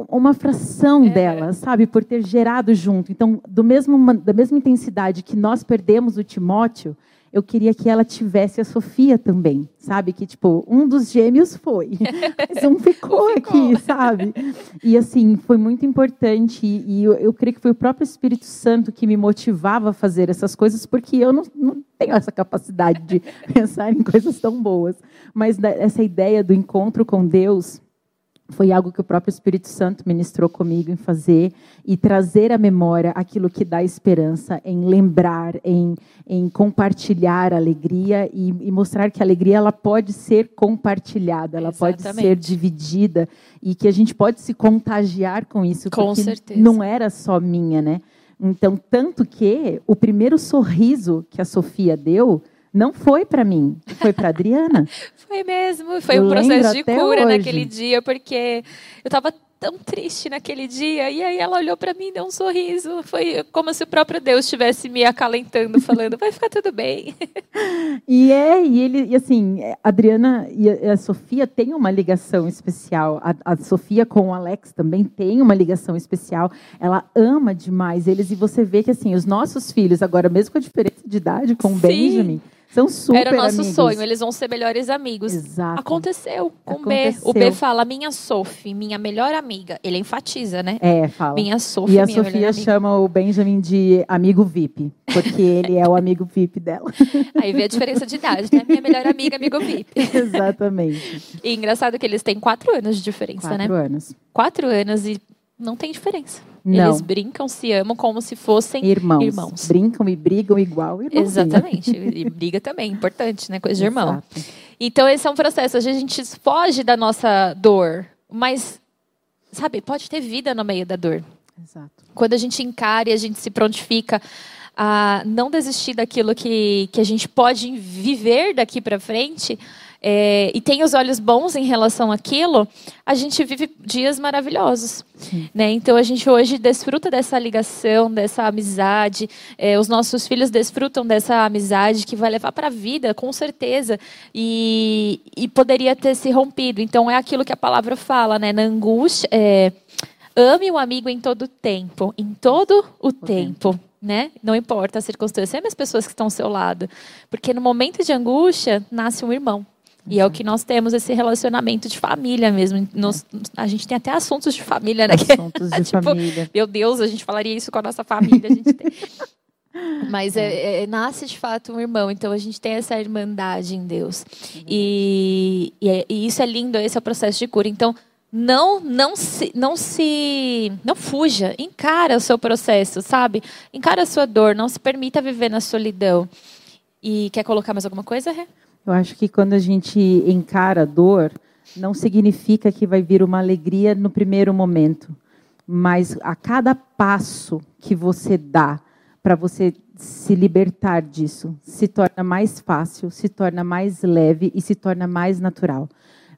uma fração É. dela, sabe? Por ter gerado junto. Então, do mesmo, da mesma intensidade que nós perdemos o Timóteo, eu queria que ela tivesse a Sofia também, sabe? Que, tipo, um dos gêmeos foi, mas um ficou, ficou. aqui, sabe? E, assim, foi muito importante. E, eu, eu creio que foi o próprio Espírito Santo que me motivava a fazer essas coisas, porque eu não, não tenho essa capacidade de pensar em coisas tão boas. Mas essa ideia do encontro com Deus foi algo que o próprio Espírito Santo ministrou comigo em fazer e trazer à memória aquilo que dá esperança, em lembrar, em, em compartilhar a alegria e, e mostrar que a alegria ela pode ser compartilhada, ela Exatamente. pode ser dividida e que a gente pode se contagiar com isso, com porque certeza. não era só minha, né? Então, tanto que o primeiro sorriso que a Sofia deu não foi para mim, foi para Adriana. foi mesmo, foi eu um processo de cura hoje. naquele dia, porque eu estava tão triste naquele dia. E aí ela olhou para mim e deu um sorriso. Foi como se o próprio Deus estivesse me acalentando, falando: vai ficar tudo bem. E é, e ele, e assim, a Adriana e a Sofia têm uma ligação especial. A, a, Sofia com o Alex também tem uma ligação especial. Ela ama demais eles. E você vê que, assim, os nossos filhos, agora, mesmo com a diferença de idade, com o Benjamin são super Era o nosso amigos. sonho, eles vão ser melhores amigos. Exato. Aconteceu com Aconteceu. B. O B fala, minha Sophie, minha melhor amiga. Ele enfatiza, né? É, fala. Minha Sophie, E a minha Sofia chama o Benjamin de amigo VIP, porque ele é o amigo VIP dela. Aí vê a diferença de idade, né? Minha melhor amiga, amigo VIP. Exatamente. E engraçado que eles têm quatro anos de diferença, quatro né? Quatro anos. Quatro anos e não tem diferença. Não. Eles brincam, se amam como se fossem irmãos. irmãos. Brincam e brigam igual irmãos. Exatamente. E briga também, importante, né? Coisa de irmão. Então, esse é um processo. A gente foge da nossa dor, mas, sabe, pode ter vida no meio da dor. Exato. Quando a gente encara e a gente se prontifica a não desistir daquilo que, que a gente pode viver daqui para frente, é, e tem os olhos bons em relação àquilo, a gente vive dias maravilhosos. Né? Então a gente hoje desfruta dessa ligação, dessa amizade, é, os nossos filhos desfrutam dessa amizade que vai levar para a vida, com certeza, e, e, poderia ter se rompido. Então é aquilo que a palavra fala, né? na angústia. É, ame o amigo em todo o tempo, em todo o, o tempo. tempo né? Não importa a circunstância, ame as pessoas que estão ao seu lado. Porque no momento de angústia, nasce um irmão. E é o que nós temos esse relacionamento de família mesmo. Nos, a gente tem até assuntos de família, né? Assuntos de tipo, família. Meu Deus, a gente falaria isso com a nossa família. A. Mas é, é, é, nasce de fato um irmão, então a gente tem essa irmandade em Deus. E, e, é, e, isso é lindo, esse é o processo de cura. Então, não, não se, não se, não fuja, encara o seu processo, sabe? Encara a sua dor, não se permita viver na solidão. E quer colocar mais alguma coisa, Rê? Eu acho que quando a gente encara a dor, não significa que vai vir uma alegria no primeiro momento, mas a cada passo que você dá para você se libertar disso, se torna mais fácil, se torna mais leve e se torna mais natural.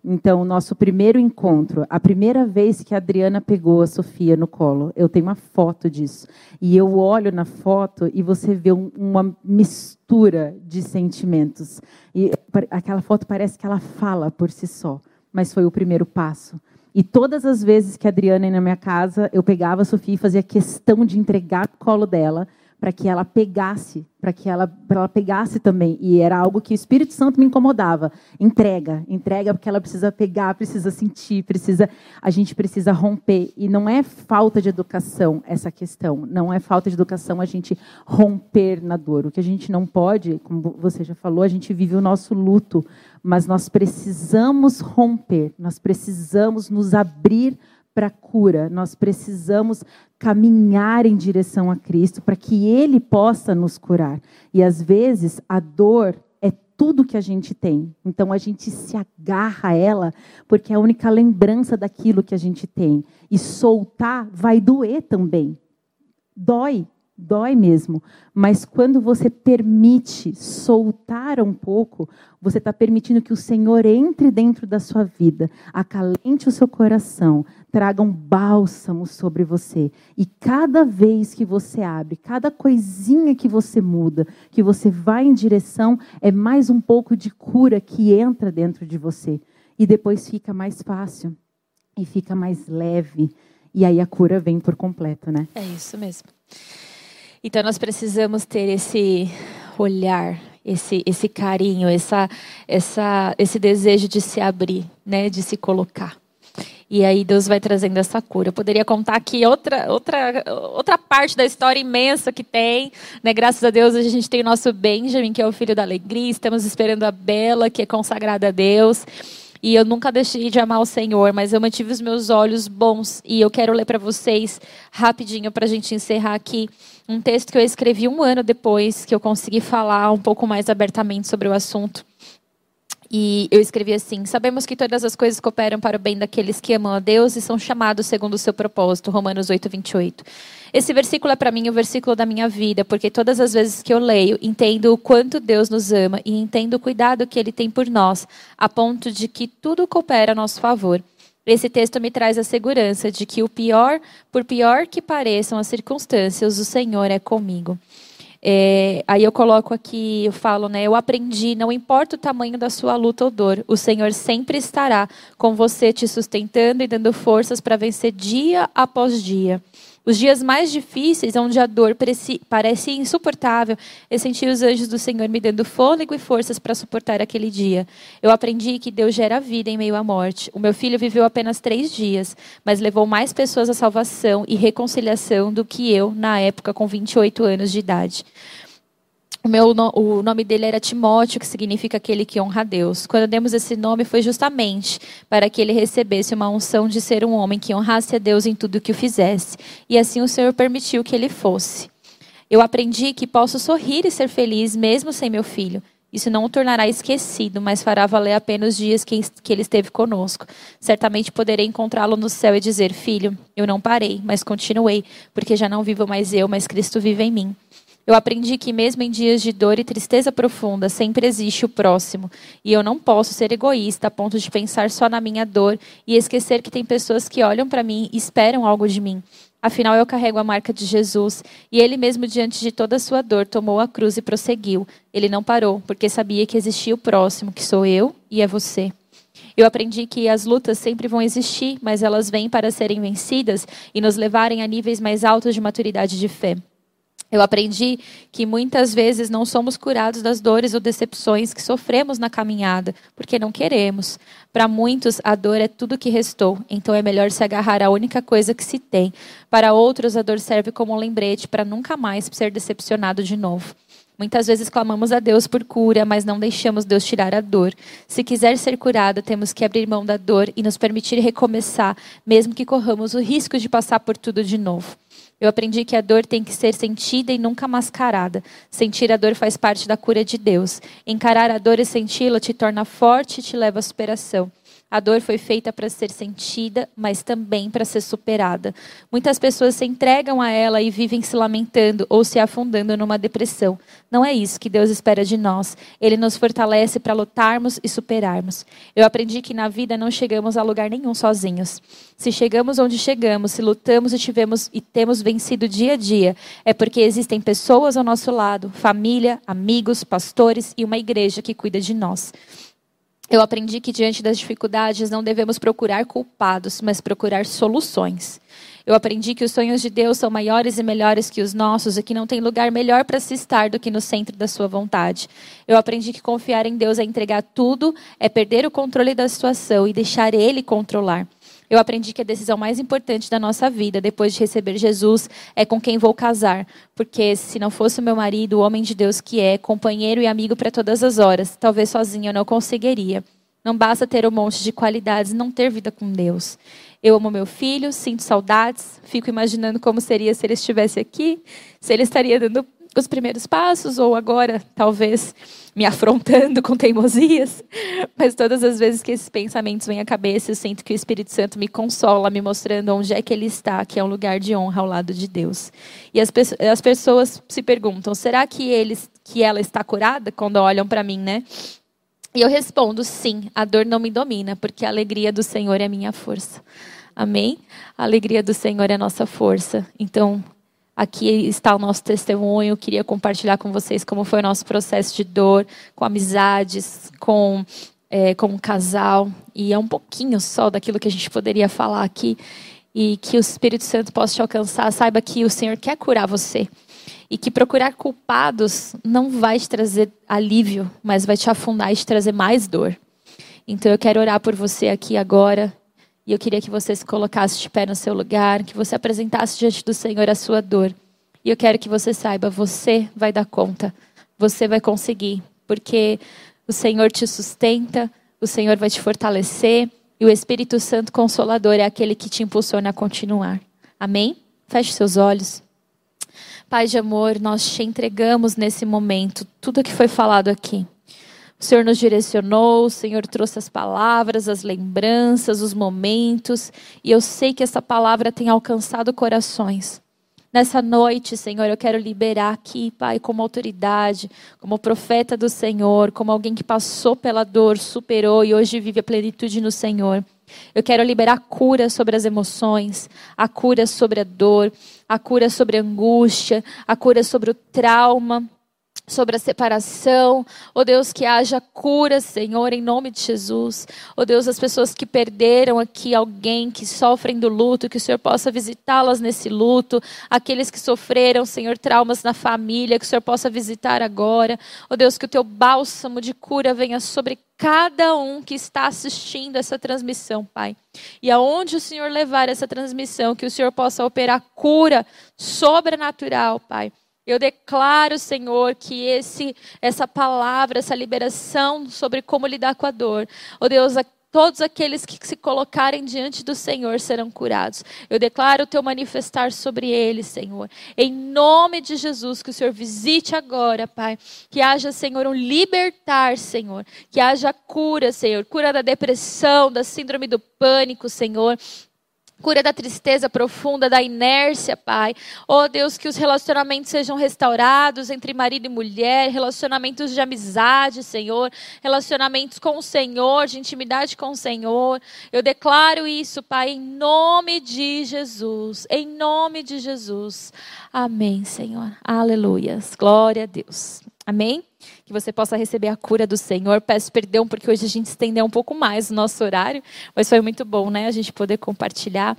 Então, o nosso primeiro encontro, a primeira vez que a Adriana pegou a Sofia no colo, eu tenho uma foto disso. E eu olho na foto e você vê um, uma mistura de sentimentos. E aquela foto parece que ela fala por si só, mas foi o primeiro passo. E todas as vezes que a Adriana ia na minha casa, eu pegava a Sofia e fazia questão de entregar o colo dela para que ela pegasse, para que ela, ela pegasse também. E era algo que o Espírito Santo me incomodava. Entrega, entrega porque ela precisa pegar, precisa sentir, precisa, a gente precisa romper. E não é falta de educação essa questão. Não é falta de educação a gente romper na dor. O que a gente não pode, como você já falou, a gente vive o nosso luto, mas nós precisamos romper. Nós precisamos nos abrir para a cura, nós precisamos caminhar em direção a Cristo para que Ele possa nos curar. E às vezes a dor é tudo que a gente tem. Então a gente se agarra a ela porque é a única lembrança daquilo que a gente tem. E soltar vai doer também. Dói, dói mesmo. Mas quando você permite soltar um pouco, você está permitindo que o Senhor entre dentro da sua vida, acalente o seu coração, traga um bálsamo sobre você. E cada vez que você abre, cada coisinha que você muda, que você vai em direção, é mais um pouco de cura que entra dentro de você. E depois fica mais fácil e fica mais leve. E aí a cura vem por completo, né? É isso mesmo. Então nós precisamos ter esse olhar, esse, esse carinho, essa, essa, esse desejo de se abrir, né, de se colocar. E aí Deus vai trazendo essa cura. Eu poderia contar aqui outra, outra, outra parte da história imensa que tem. Né? Graças a Deus a gente tem o nosso Benjamin, que é o filho da alegria. Estamos esperando a Bela, que é consagrada a Deus. E eu nunca deixei de amar o Senhor, mas eu mantive os meus olhos bons. E eu quero ler para vocês rapidinho para a gente encerrar aqui um texto que eu escrevi um ano depois que eu consegui falar um pouco mais abertamente sobre o assunto. E eu escrevi assim: Sabemos que todas as coisas cooperam para o bem daqueles que amam a Deus e são chamados segundo o seu propósito. Romanos 8, 28. Esse versículo é para mim o versículo da minha vida, porque todas as vezes que eu leio, entendo o quanto Deus nos ama e entendo o cuidado que Ele tem por nós, a ponto de que tudo coopera a nosso favor. Esse texto me traz a segurança de que o pior, por pior que pareçam as circunstâncias, o Senhor é comigo. É, aí eu coloco aqui, eu falo, né? Eu aprendi, não importa o tamanho da sua luta ou dor, o Senhor sempre estará com você, te sustentando e dando forças para vencer dia após dia. Os dias mais difíceis, onde a dor parece insuportável, eu senti os anjos do Senhor me dando fôlego e forças para suportar aquele dia. Eu aprendi que Deus gera vida em meio à morte. O meu filho viveu apenas três dias, mas levou mais pessoas à salvação e reconciliação do que eu, na época, com 28 anos de idade. O, meu, o nome dele era Timóteo, que significa aquele que honra a Deus. Quando demos esse nome foi justamente para que ele recebesse uma unção de ser um homem que honrasse a Deus em tudo o que o fizesse. E assim o Senhor permitiu que ele fosse. Eu aprendi que posso sorrir e ser feliz mesmo sem meu filho. Isso não o tornará esquecido, mas fará valer a pena os dias que, que ele esteve conosco. Certamente poderei encontrá-lo no céu e dizer: Filho, eu não parei, mas continuei, porque já não vivo mais eu, mas Cristo vive em mim. Eu aprendi que, mesmo em dias de dor e tristeza profunda, sempre existe o próximo. E eu não posso ser egoísta a ponto de pensar só na minha dor e esquecer que tem pessoas que olham para mim e esperam algo de mim. Afinal, eu carrego a marca de Jesus e ele mesmo, diante de toda a sua dor, tomou a cruz e prosseguiu. Ele não parou, porque sabia que existia o próximo, que sou eu e é você. Eu aprendi que as lutas sempre vão existir, mas elas vêm para serem vencidas e nos levarem a níveis mais altos de maturidade de fé. Eu aprendi que muitas vezes não somos curados das dores ou decepções que sofremos na caminhada, porque não queremos. Para muitos, a dor é tudo que restou, então é melhor se agarrar à única coisa que se tem. Para outros, a dor serve como um lembrete para nunca mais ser decepcionado de novo. Muitas vezes clamamos a Deus por cura, mas não deixamos Deus tirar a dor. Se quiser ser curado, temos que abrir mão da dor e nos permitir recomeçar, mesmo que corramos o risco de passar por tudo de novo. Eu aprendi que a dor tem que ser sentida e nunca mascarada. Sentir a dor faz parte da cura de Deus. Encarar a dor e senti-la te torna forte e te leva à superação. A dor foi feita para ser sentida, mas também para ser superada. Muitas pessoas se entregam a ela e vivem se lamentando ou se afundando numa depressão. Não é isso que Deus espera de nós. Ele nos fortalece para lutarmos e superarmos. Eu aprendi que na vida não chegamos a lugar nenhum sozinhos. Se chegamos onde chegamos, se lutamos e tivemos e temos vencido dia a dia, é porque existem pessoas ao nosso lado, família, amigos, pastores e uma igreja que cuida de nós. Eu aprendi que diante das dificuldades não devemos procurar culpados, mas procurar soluções. Eu aprendi que os sonhos de Deus são maiores e melhores que os nossos e que não tem lugar melhor para se estar do que no centro da sua vontade. Eu aprendi que confiar em Deus é entregar tudo, é perder o controle da situação e deixar Ele controlar. Eu aprendi que a decisão mais importante da nossa vida, depois de receber Jesus, é com quem vou casar. Porque se não fosse o meu marido, o homem de Deus que é, companheiro e amigo para todas as horas, talvez sozinho eu não conseguiria. Não basta ter um monte de qualidades não ter vida com Deus. Eu amo meu filho, sinto saudades, fico imaginando como seria se ele estivesse aqui, se ele estaria dando os primeiros passos, ou agora, talvez, me afrontando com teimosias. Mas todas as vezes que esses pensamentos vêm à cabeça, eu sinto que o Espírito Santo me consola, me mostrando onde é que ele está, que é um lugar de honra ao lado de Deus. E as, as pessoas se perguntam: será que, eles, que ela está curada? Quando olham para mim, né? E eu respondo: sim, a dor não me domina, porque a alegria do Senhor é minha força. Amém? A alegria do Senhor é a nossa força. Então, Aqui está o nosso testemunho. Queria compartilhar com vocês como foi o nosso processo de dor, com amizades, com é, como casal. E é um pouquinho só daquilo que a gente poderia falar aqui. E que o Espírito Santo possa te alcançar. Saiba que o Senhor quer curar você. E que procurar culpados não vai te trazer alívio, mas vai te afundar e te trazer mais dor. Então eu quero orar por você aqui agora. E eu queria que você se colocasse de pé no seu lugar, que você apresentasse diante do Senhor a sua dor. E eu quero que você saiba, você vai dar conta. Você vai conseguir, porque o Senhor te sustenta, o Senhor vai te fortalecer e o Espírito Santo Consolador é aquele que te impulsiona a continuar. Amém? Feche seus olhos. Pai de amor, nós te entregamos nesse momento tudo o que foi falado aqui. O Senhor nos direcionou, o Senhor trouxe as palavras, as lembranças, os momentos, e eu sei que essa palavra tem alcançado corações. Nessa noite, Senhor, eu quero liberar aqui, Pai, como autoridade, como profeta do Senhor, como alguém que passou pela dor, superou e hoje vive a plenitude no Senhor. Eu quero liberar cura sobre as emoções, a cura sobre a dor, a cura sobre a angústia, a cura sobre o trauma sobre a separação. Oh Deus, que haja cura, Senhor, em nome de Jesus. Oh Deus, as pessoas que perderam aqui alguém, que sofrem do luto, que o Senhor possa visitá-las nesse luto. Aqueles que sofreram, Senhor, traumas na família, que o Senhor possa visitar agora. Oh Deus, que o teu bálsamo de cura venha sobre cada um que está assistindo essa transmissão, Pai. E aonde o Senhor levar essa transmissão, que o Senhor possa operar cura sobrenatural, Pai eu declaro, Senhor, que esse, essa palavra, essa liberação sobre como lidar com a dor, oh Deus, todos aqueles que se colocarem diante do Senhor serão curados. Eu declaro o teu manifestar sobre eles, Senhor. Em nome de Jesus, que o Senhor visite agora, Pai. Que haja, Senhor, um libertar, Senhor. Que haja cura, Senhor. Cura da depressão, da síndrome do pânico, Senhor. Cura da tristeza profunda, da inércia, Pai. Oh Deus, que os relacionamentos sejam restaurados entre marido e mulher, relacionamentos de amizade, Senhor, relacionamentos com o Senhor, de intimidade com o Senhor. Eu declaro isso, Pai, em nome de Jesus. Em nome de Jesus. Amém, Senhor. Aleluias. Glória a Deus. Amém? Que você possa receber a cura do Senhor. Peço perdão porque hoje a gente estendeu um pouco mais o nosso horário, mas foi muito bom, né? A gente poder compartilhar.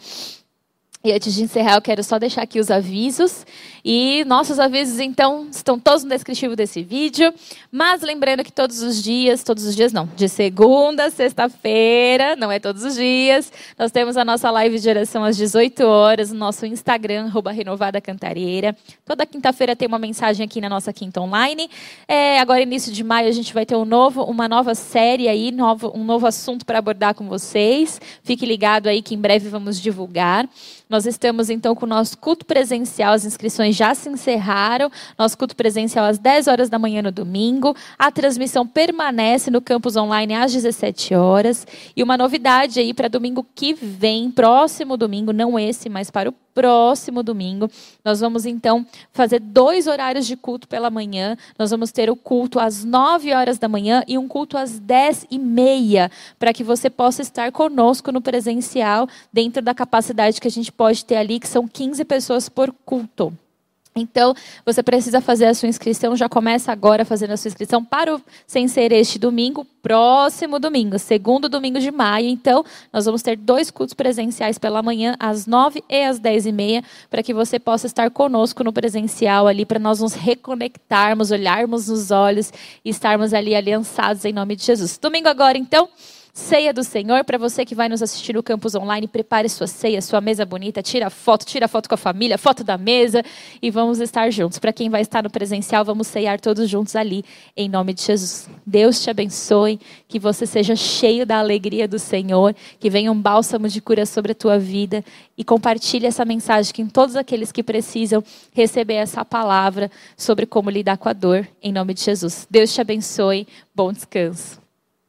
E antes de encerrar, eu quero só deixar aqui os avisos. E nossos avisos, então, estão todos no descritivo desse vídeo. Mas lembrando que todos os dias, todos os dias não, de segunda a sexta-feira, não é todos os dias, nós temos a nossa live de oração às 18 horas no nosso Instagram, Renovada Cantareira. Toda quinta-feira tem uma mensagem aqui na nossa quinta online. É, agora, início de maio, a gente vai ter um novo, uma nova série aí, novo, um novo assunto para abordar com vocês. Fique ligado aí que em breve vamos divulgar. Nós estamos então com o nosso culto presencial, as inscrições já se encerraram. Nosso culto presencial às 10 horas da manhã no domingo. A transmissão permanece no campus online às 17 horas. E uma novidade aí para domingo que vem, próximo domingo, não esse, mas para o próximo domingo. Nós vamos então fazer dois horários de culto pela manhã. Nós vamos ter o culto às 9 horas da manhã e um culto às 10 e meia, para que você possa estar conosco no presencial, dentro da capacidade que a gente pode ter ali, que são 15 pessoas por culto. Então, você precisa fazer a sua inscrição, já começa agora fazendo a sua inscrição para o Sem Ser este domingo, próximo domingo, segundo domingo de maio. Então, nós vamos ter dois cultos presenciais pela manhã, às nove e às dez e meia, para que você possa estar conosco no presencial ali, para nós nos reconectarmos, olharmos nos olhos e estarmos ali aliançados em nome de Jesus. Domingo agora, então. Ceia do Senhor, para você que vai nos assistir no campus online, prepare sua ceia, sua mesa bonita, tira foto, tira foto com a família, foto da mesa e vamos estar juntos. Para quem vai estar no presencial, vamos ceiar todos juntos ali, em nome de Jesus. Deus te abençoe, que você seja cheio da alegria do Senhor, que venha um bálsamo de cura sobre a tua vida e compartilhe essa mensagem com todos aqueles que precisam receber essa palavra sobre como lidar com a dor, em nome de Jesus. Deus te abençoe, bom descanso.